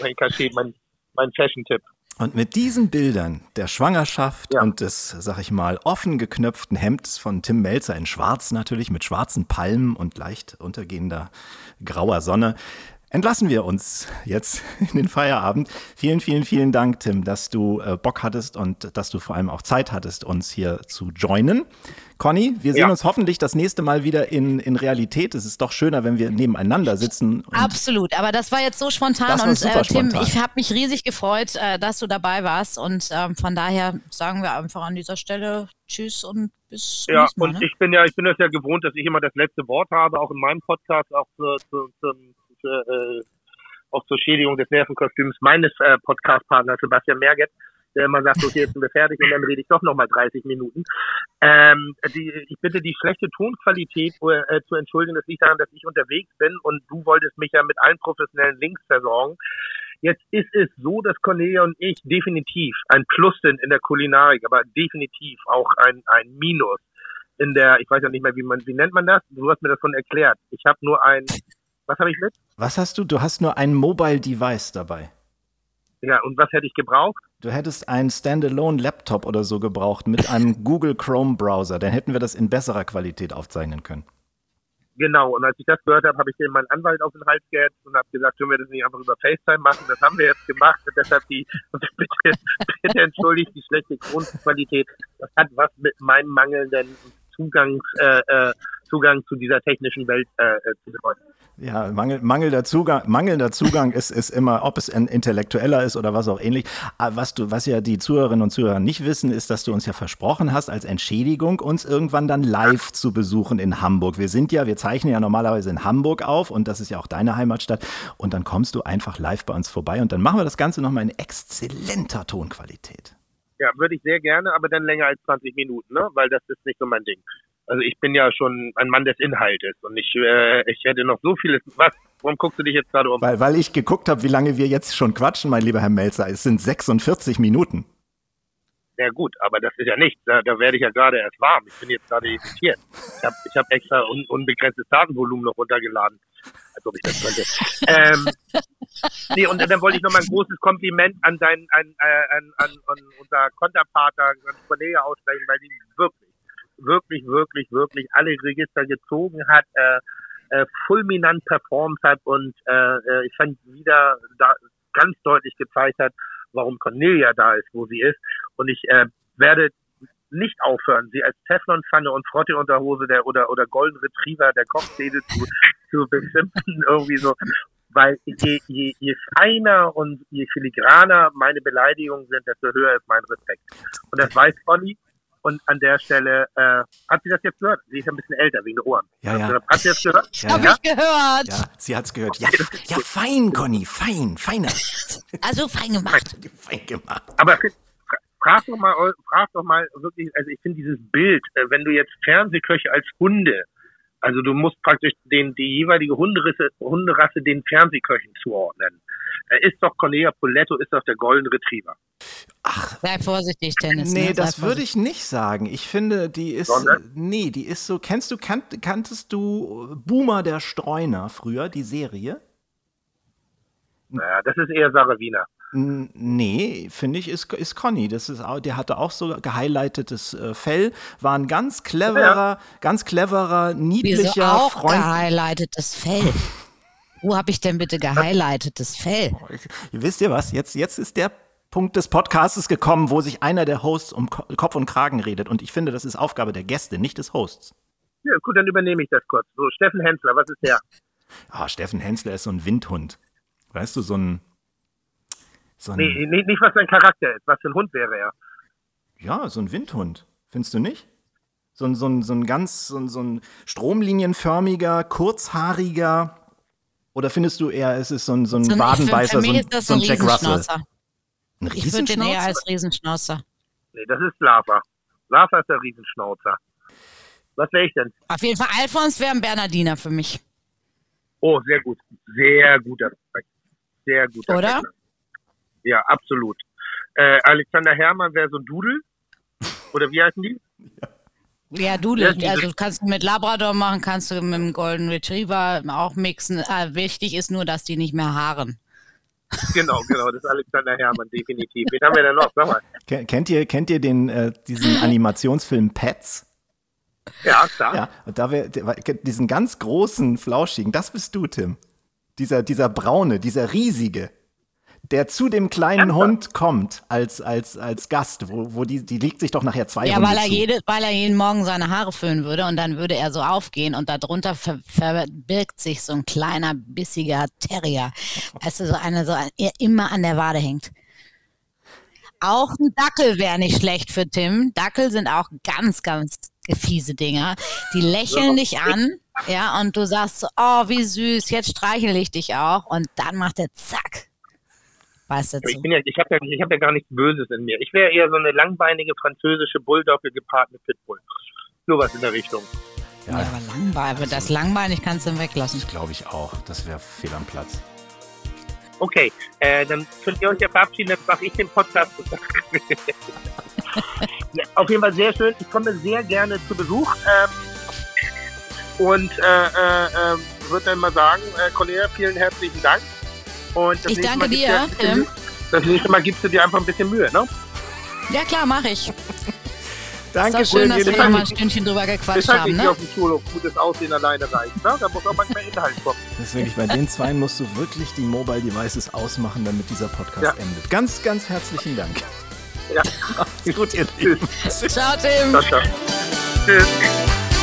Mein Cachet, mein, mein Fashion-Tipp. Und mit diesen Bildern der Schwangerschaft Ja. und des, sag ich mal, offen geknöpften Hemds von Tim Melzer in Schwarz natürlich, mit schwarzen Palmen und leicht untergehender grauer Sonne, entlassen wir uns jetzt *laughs* in den Feierabend. Vielen, vielen, vielen Dank, Tim, dass du äh, Bock hattest und dass du vor allem auch Zeit hattest, uns hier zu joinen. Conny, wir sehen Ja. uns hoffentlich das nächste Mal wieder in, in Realität. Es ist doch schöner, wenn wir nebeneinander sitzen. Und Absolut, aber das war jetzt so spontan und super äh, Tim, spontan. ich habe mich riesig gefreut, äh, dass du dabei warst und ähm, von daher sagen wir einfach an dieser Stelle Tschüss und bis Ja, nächstes Mal. und ne? ich bin ja, ich bin das ja gewohnt, dass ich immer das letzte Wort habe, auch in meinem Podcast, auch zur, zur, zum, zur, äh, auch zur Schädigung des Nervenkostüms meines äh, Podcast-Partners Sebastian Merget, der immer sagt, okay, jetzt sind wir fertig und dann rede ich doch nochmal 30 Minuten. Ähm, die, ich bitte die schlechte Tonqualität äh, zu entschuldigen. Das liegt daran, dass ich unterwegs bin und du wolltest mich ja mit allen professionellen Links versorgen. Jetzt ist es so, dass Cornelia und ich definitiv ein Plus sind in der Kulinarik, aber definitiv auch ein, ein Minus in der, ich weiß ja nicht mehr, wie man, wie nennt man das? Du hast mir das schon erklärt. Ich habe nur ein, was habe ich mit? was hast du? Du hast nur ein Mobile Device dabei. Ja, und was hätte ich gebraucht? Du hättest einen Standalone-Laptop oder so gebraucht mit einem *laughs* Google Chrome-Browser. Dann hätten wir das in besserer Qualität aufzeichnen können. Genau, und als ich das gehört habe, habe ich den meinen Anwalt auf den Hals gehetzt und habe gesagt, können wir das nicht einfach über FaceTime machen? Das haben wir jetzt gemacht und deshalb die, *laughs* bitte, bitte entschuldigt die schlechte Grundqualität. Das hat was mit meinem mangelnden Zugangs, äh, äh, Zugang zu dieser technischen Welt äh, äh, zu bedeuten. Ja, Mangel, mangelnder Zugang, mangelnder Zugang ist, ist immer, ob es ein intellektueller ist oder was auch ähnlich. Aber was du, was ja die Zuhörerinnen und Zuhörer nicht wissen, ist, dass du uns ja versprochen hast, als Entschädigung uns irgendwann dann live zu besuchen in Hamburg. Wir sind ja, wir zeichnen ja normalerweise in Hamburg auf und das ist ja auch deine Heimatstadt. Und dann kommst du einfach live bei uns vorbei und dann machen wir das Ganze nochmal in exzellenter Tonqualität. Ja, würde ich sehr gerne, aber dann länger als 20 Minuten, ne? Weil das ist nicht so mein Ding. Also ich bin ja schon ein Mann des Inhaltes und ich, äh, ich hätte noch so vieles. Was? Warum guckst du dich jetzt gerade um? Weil, weil ich geguckt habe, wie lange wir jetzt schon quatschen, mein lieber Herr Melzer. Es sind 46 Minuten. Ja gut, aber das ist ja nichts. Da, da werde ich ja gerade erst warm. Ich bin jetzt gerade irritiert. Ich habe ich hab extra un, unbegrenztes Datenvolumen noch runtergeladen, als ob ich das könnte. ähm, nee, und dann wollte ich noch mal ein großes Kompliment an deinen, an, äh, an, an, an unser Konterpartner, an Cornelia aussprechen, weil die wirklich, wirklich, wirklich, wirklich alle Register gezogen hat, äh, äh, fulminant performt hat und äh, äh, ich fand wieder da ganz deutlich gezeigt hat, warum Cornelia da ist, wo sie ist. Und ich äh, werde nicht aufhören, sie als Teflonpfanne und Frotteunterhose der oder oder Golden Retriever der Kochszene zu, zu beschimpfen *laughs* irgendwie so, weil je, je, je feiner und je filigraner meine Beleidigungen sind, desto höher ist mein Respekt. Und das weiß Conny. Und an der Stelle, äh, hat sie das jetzt gehört? Sie ist ein bisschen älter wegen der Ohren. Ja, ja. Hat sie das gehört? Ja, Hab ja. ich gehört. Ja, sie hat's gehört. Ja, ja, fein, Conny, fein, feiner. Also fein gemacht. *laughs* Fein gemacht. Aber fra- frag doch mal, frag doch mal wirklich, also ich finde dieses Bild, äh, wenn du jetzt Fernsehköche als Hunde, also du musst praktisch den, die jeweilige Hunderasse, Hunderasse den Fernsehköchen zuordnen. Da ist doch Cornelia Poletto, ist doch der Golden Retriever. Ach, Sei vorsichtig, Dennis. nee, ne? Das würde ich nicht sagen. Ich finde, die ist, Sondern? nee, die ist so, kennst du, kannt, kanntest du Boomer der Streuner früher, die Serie? Naja, das ist eher Sarah Wiener. Nee, finde ich, ist, ist Conny. Das ist, auch- der hatte auch so gehighlightetes äh, Fell, war ein ganz cleverer, ganz cleverer, Wieso niedlicher auch Freund. gehighlightetes Fell? Wo habe ich denn bitte gehighlightetes Fell? Wisst ihr was? Jetzt, jetzt ist der Punkt des Podcasts gekommen, wo sich einer der Hosts um Ko- Kopf und Kragen redet. Und ich finde, das ist Aufgabe der Gäste, nicht des Hosts. Ja, gut, dann übernehme ich das kurz. So, Steffen Hensler, was ist der? Ah, Steffen Hensler ist so ein Windhund. Weißt du, so ein. So ein Nee, nee, nicht was sein Charakter ist. Was für ein Hund wäre er? Ja, so ein Windhund. Findest du nicht? So ein, so ein, so ein ganz, so ein, so ein stromlinienförmiger, kurzhaariger. Oder findest du eher, es ist so ein, so ein So Wadenbeißer, so mich ein, ist das so ein ein Jack Russell? Riesenschnauzer. Ein Ich würde den eher Riesenschnauzer? als Riesenschnauzer. Nee, das ist Lava. Lava ist der Riesenschnauzer. Was wäre ich denn? Auf jeden Fall, Alfons wäre ein Bernardiner für mich. Oh, sehr gut. Sehr guter Respekt. sehr guter Oder? Wrestler. Ja, absolut. Äh, Alexander Herrmann wäre so ein Dudel. Oder wie heißen die? *laughs* Ja, du, Ja, also kannst du mit Labrador machen, kannst du mit dem Golden Retriever auch mixen. Äh, wichtig ist nur, dass die nicht mehr haaren. *laughs* Genau, genau, das ist Alexander Herrmann, definitiv. Wen haben wir denn noch? Sag mal. Ken- Kennt ihr, kennt ihr den, äh, diesen *laughs* Animationsfilm Pets? Ja, klar. Ja, und da wär, der- diesen ganz großen, flauschigen, das bist du, Tim. Dieser, dieser braune, dieser riesige, der zu dem kleinen Ernsthaft? Hund kommt als, als, als Gast, wo, wo die, die legt sich doch nachher zwei Ja, Hunde weil er, zu. jede, weil er jeden Morgen seine Haare föhnen würde und dann würde er so aufgehen und darunter ver, verbirgt sich so ein kleiner, bissiger Terrier. Weißt du, so einer, so ein, der immer an der Wade hängt. Auch ein Dackel wäre nicht schlecht für Tim. Dackel sind auch ganz, ganz fiese Dinger. Die lächeln dich an, ja, und du sagst so, oh, wie süß, jetzt streichel ich dich auch. Und dann macht er zack. Weißt du, Ich bin ja, ich habe ja, ich hab ja gar nichts Böses in mir. Ich wäre eher so eine langbeinige französische Bulldogge gepaart mit Pitbull. Sowas in der Richtung. Ja, aber langweilig, das langbeinig kannst du weglassen. Glaube ich auch. Das wäre fehl am Platz. Okay, äh, dann könnt ihr euch ja verabschieden, dann mache ich den Podcast. ja, *laughs* auf jeden Fall sehr schön. Ich komme sehr gerne zu Besuch. Ähm, und äh, äh, äh, würde dann mal sagen, äh, Cornelia, vielen herzlichen Dank. Und das Ich nächste danke Mal dir, Tim. Mühe- Das nächste Mal gibst du dir einfach ein bisschen Mühe, ne? Ja, klar, mache ich. Danke Ist schön, dass wir noch mal ein. Stündchen drüber gequatscht haben, nicht ne? auf dem Schulhof gutes Aussehen alleine reicht. Ne? Da muss auch manchmal Inhalt kommen. Das ist wirklich, bei den zwei musst du wirklich die Mobile Devices ausmachen, damit dieser Podcast Ja. endet. Ganz, ganz herzlichen Dank. Ja. Macht's gut, ihr *laughs* Lieben. Ciao, Tim. Ciao, ciao. Tschüss.